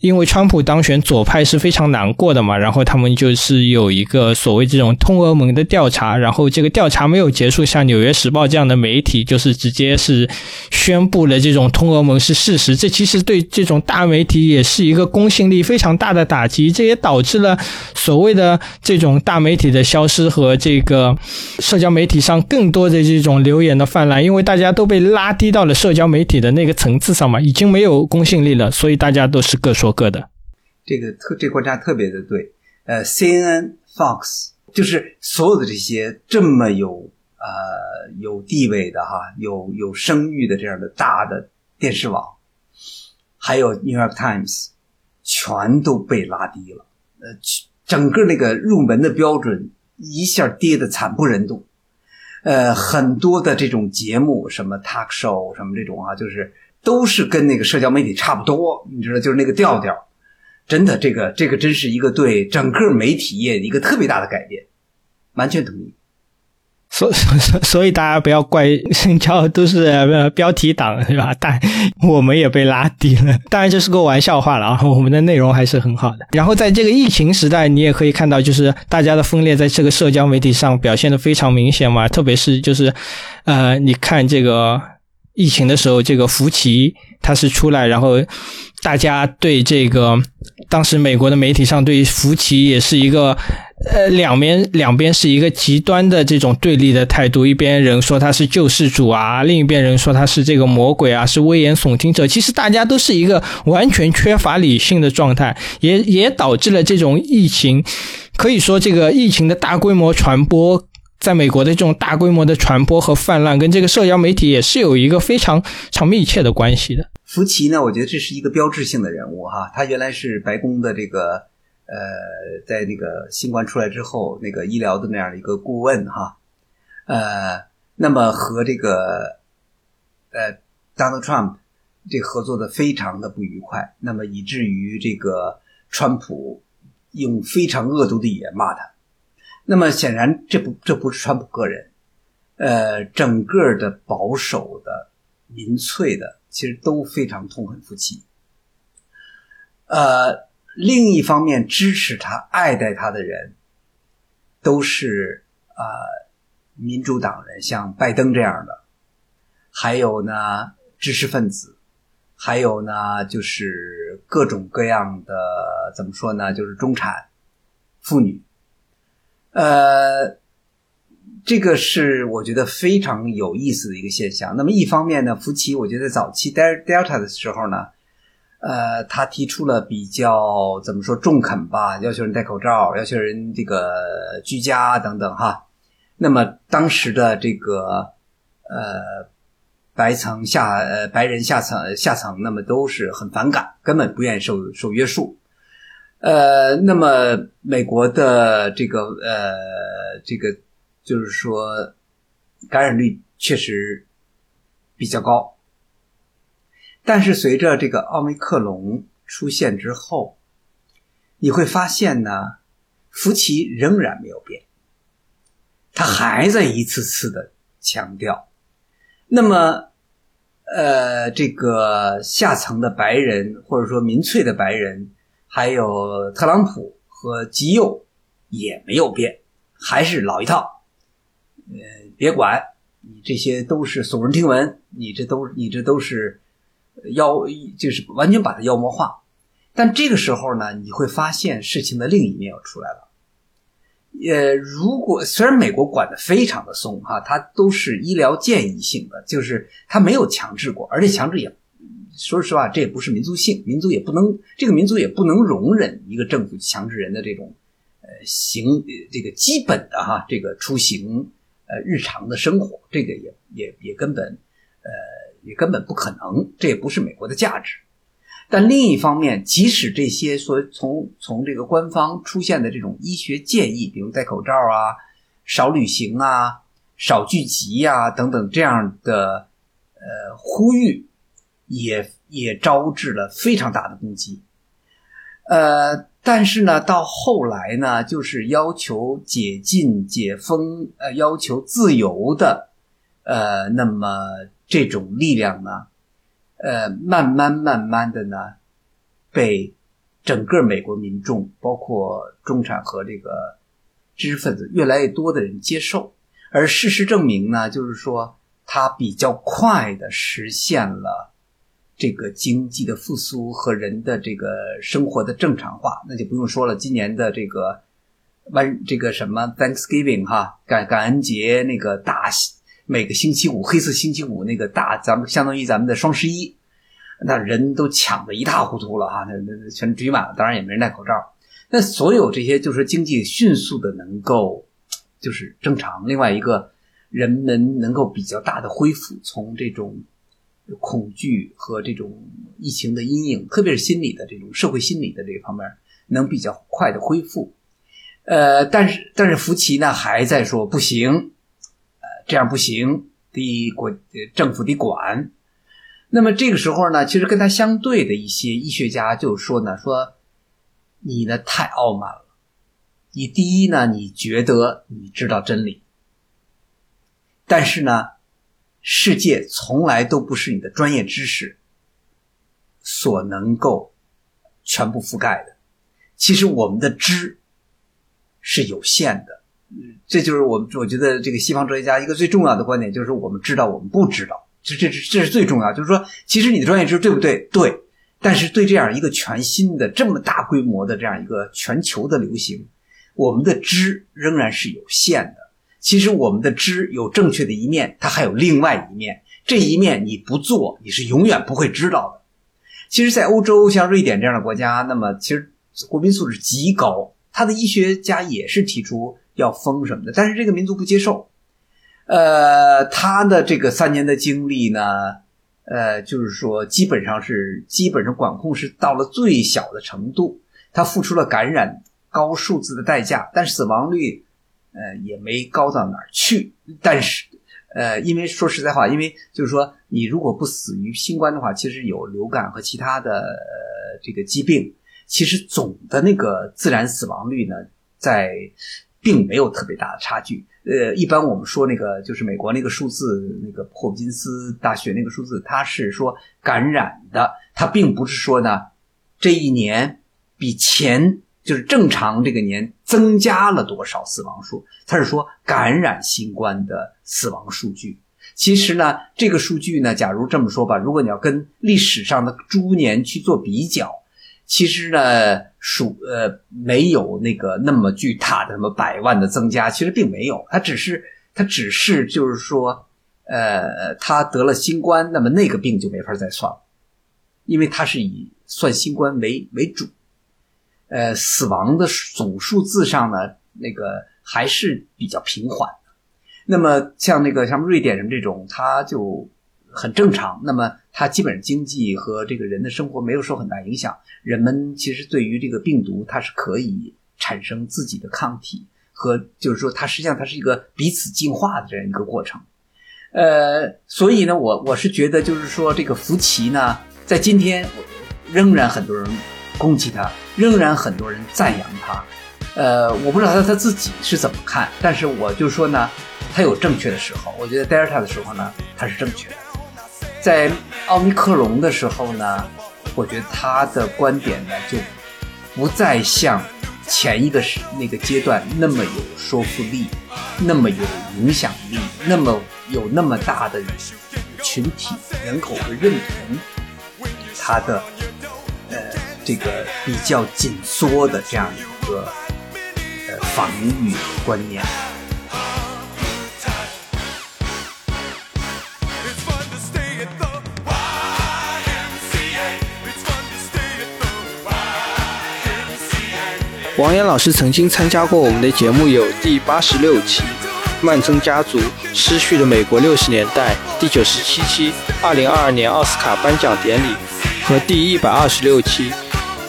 C: 因为川普当选，左派是非常难过的嘛，然后他们就是有一个所谓这种通俄门的调查，然后这个调查没有结束，像《纽约时报》这样的媒体就是直接是宣布了这种通俄门是事实，这其实对这种大媒体也是一个公信力非常大的打击，这也导致了所谓的这种大媒体的消失和这个社交媒体上更多的这种流言的泛滥，因为大家都被拉低到了社交媒体的那个层次上嘛，已经没有公信力了，所以大家都是各说。各的。
B: 这个特这观察特别的对，呃，CNN、Fox 就是所有的这些这么有呃有地位的哈，有有声誉的这样的大的电视网，还有 New York Times，全都被拉低了，呃，整个那个入门的标准一下跌得惨不忍睹，呃，很多的这种节目，什么 talk show 什么这种啊，就是都是跟那个社交媒体差不多，你知道，就是那个调调。真的，这个这个真是一个对整个媒体业一个特别大的改变，完全同意。
C: 所所所 所以大家不要怪深交都是标题党是吧？但我们也被拉低了。当然这是个玩笑话了啊，我们的内容还是很好的。然后在这个疫情时代，你也可以看到，就是大家的分裂在这个社交媒体上表现的非常明显嘛。特别是就是呃，你看这个疫情的时候，这个福奇他是出来，然后大家对这个当时美国的媒体上对福奇也是一个。呃，两边两边是一个极端的这种对立的态度，一边人说他是救世主啊，另一边人说他是这个魔鬼啊，是危言耸听者。其实大家都是一个完全缺乏理性的状态，也也导致了这种疫情。可以说，这个疫情的大规模传播，在美国的这种大规模的传播和泛滥，跟这个社交媒体也是有一个非常非常密切的关系的。
B: 福奇呢，我觉得这是一个标志性的人物哈，他原来是白宫的这个。呃，在那个新冠出来之后，那个医疗的那样的一个顾问哈，呃，那么和这个呃 Donald Trump 这合作的非常的不愉快，那么以至于这个川普用非常恶毒的语言骂他。那么显然，这不这不是川普个人，呃，整个的保守的民粹的其实都非常痛恨夫妻，呃。另一方面，支持他、爱戴他的人，都是啊民主党人，像拜登这样的，还有呢知识分子，还有呢就是各种各样的怎么说呢，就是中产妇女，呃，这个是我觉得非常有意思的一个现象。那么一方面呢，夫妻，我觉得早期 Delta 的时候呢。呃，他提出了比较怎么说中肯吧，要求人戴口罩，要求人这个居家等等哈。那么当时的这个呃白层下呃白人下层下层，那么都是很反感，根本不愿意受受约束。呃，那么美国的这个呃这个就是说感染率确实比较高。但是随着这个奥密克戎出现之后，你会发现呢，福奇仍然没有变，他还在一次次的强调。那么，呃，这个下层的白人或者说民粹的白人，还有特朗普和极右也没有变，还是老一套。呃，别管你这些都是耸人听闻，你这都你这都是。妖就是完全把它妖魔化，但这个时候呢，你会发现事情的另一面要出来了。呃，如果虽然美国管的非常的松哈，它都是医疗建议性的，就是它没有强制过，而且强制也说实话，这也不是民族性，民族也不能这个民族也不能容忍一个政府强制人的这种呃行这个基本的哈这个出行呃日常的生活，这个也也也根本呃。也根本不可能，这也不是美国的价值。但另一方面，即使这些说从从这个官方出现的这种医学建议，比如戴口罩啊、少旅行啊、少聚集呀等等这样的呃呼吁，也也招致了非常大的攻击。呃，但是呢，到后来呢，就是要求解禁、解封，呃，要求自由的，呃，那么。这种力量呢，呃，慢慢慢慢的呢，被整个美国民众，包括中产和这个知识分子，越来越多的人接受。而事实证明呢，就是说它比较快的实现了这个经济的复苏和人的这个生活的正常化。那就不用说了，今年的这个万这个什么 Thanksgiving 哈感感恩节那个大每个星期五黑色星期五那个大，咱们相当于咱们的双十一。那人都抢得一塌糊涂了哈，那那那全堆满了，当然也没人戴口罩。那所有这些就是经济迅速的能够就是正常。另外一个，人们能够比较大的恢复，从这种恐惧和这种疫情的阴影，特别是心理的这种社会心理的这方面，能比较快的恢复。呃，但是但是福奇呢还在说不行，呃，这样不行，得国政府得管。那么这个时候呢，其实跟他相对的一些医学家就说呢，说你呢太傲慢了。你第一呢，你觉得你知道真理，但是呢，世界从来都不是你的专业知识所能够全部覆盖的。其实我们的知是有限的，这就是我我觉得这个西方哲学家一个最重要的观点，就是我们知道我们不知道。这这这这是最重要，就是说，其实你的专业知识对不对？对，但是对这样一个全新的、这么大规模的这样一个全球的流行，我们的知仍然是有限的。其实我们的知有正确的一面，它还有另外一面，这一面你不做，你是永远不会知道的。其实，在欧洲，像瑞典这样的国家，那么其实国民素质极高，他的医学家也是提出要封什么的，但是这个民族不接受。呃，他的这个三年的经历呢，呃，就是说，基本上是基本上管控是到了最小的程度，他付出了感染高数字的代价，但是死亡率，呃，也没高到哪儿去。但是，呃，因为说实在话，因为就是说，你如果不死于新冠的话，其实有流感和其他的呃这个疾病，其实总的那个自然死亡率呢，在并没有特别大的差距。呃，一般我们说那个就是美国那个数字，那个霍普金斯大学那个数字，它是说感染的，它并不是说呢这一年比前就是正常这个年增加了多少死亡数，它是说感染新冠的死亡数据。其实呢，这个数据呢，假如这么说吧，如果你要跟历史上的猪年去做比较。其实呢，数呃没有那个那么巨大的什么百万的增加，其实并没有，它只是它只是就是说，呃，他得了新冠，那么那个病就没法再算了，因为它是以算新冠为为主，呃，死亡的总数字上呢，那个还是比较平缓。那么像那个像瑞典人这种，他就。很正常，那么它基本上经济和这个人的生活没有受很大影响。人们其实对于这个病毒，它是可以产生自己的抗体，和就是说它实际上它是一个彼此进化的这样一个过程。呃，所以呢，我我是觉得就是说这个福奇呢，在今天仍然很多人攻击他，仍然很多人赞扬他。呃，我不知道他他自己是怎么看，但是我就说呢，他有正确的时候，我觉得 Delta 的时候呢，他是正确的。在奥密克戎的时候呢，我觉得他的观点呢就不再像前一个时那个阶段那么有说服力，那么有影响力，那么有那么大的群体人口的认同，他的这个比较紧缩的这样一个呃防御观念。
C: 王岩老师曾经参加过我们的节目，有第八十六期《曼森家族失去的美国六十年代》，第九十七期《二零二二年奥斯卡颁奖典礼》和第一百二十六期《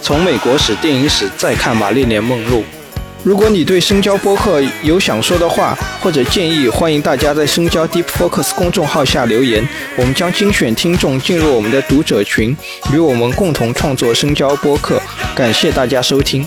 C: 从美国史电影史再看玛丽莲梦露》。如果你对深交播客有想说的话或者建议，欢迎大家在深交 Deep Focus 公众号下留言，我们将精选听众进入我们的读者群，与我们共同创作深交播客。感谢大家收听。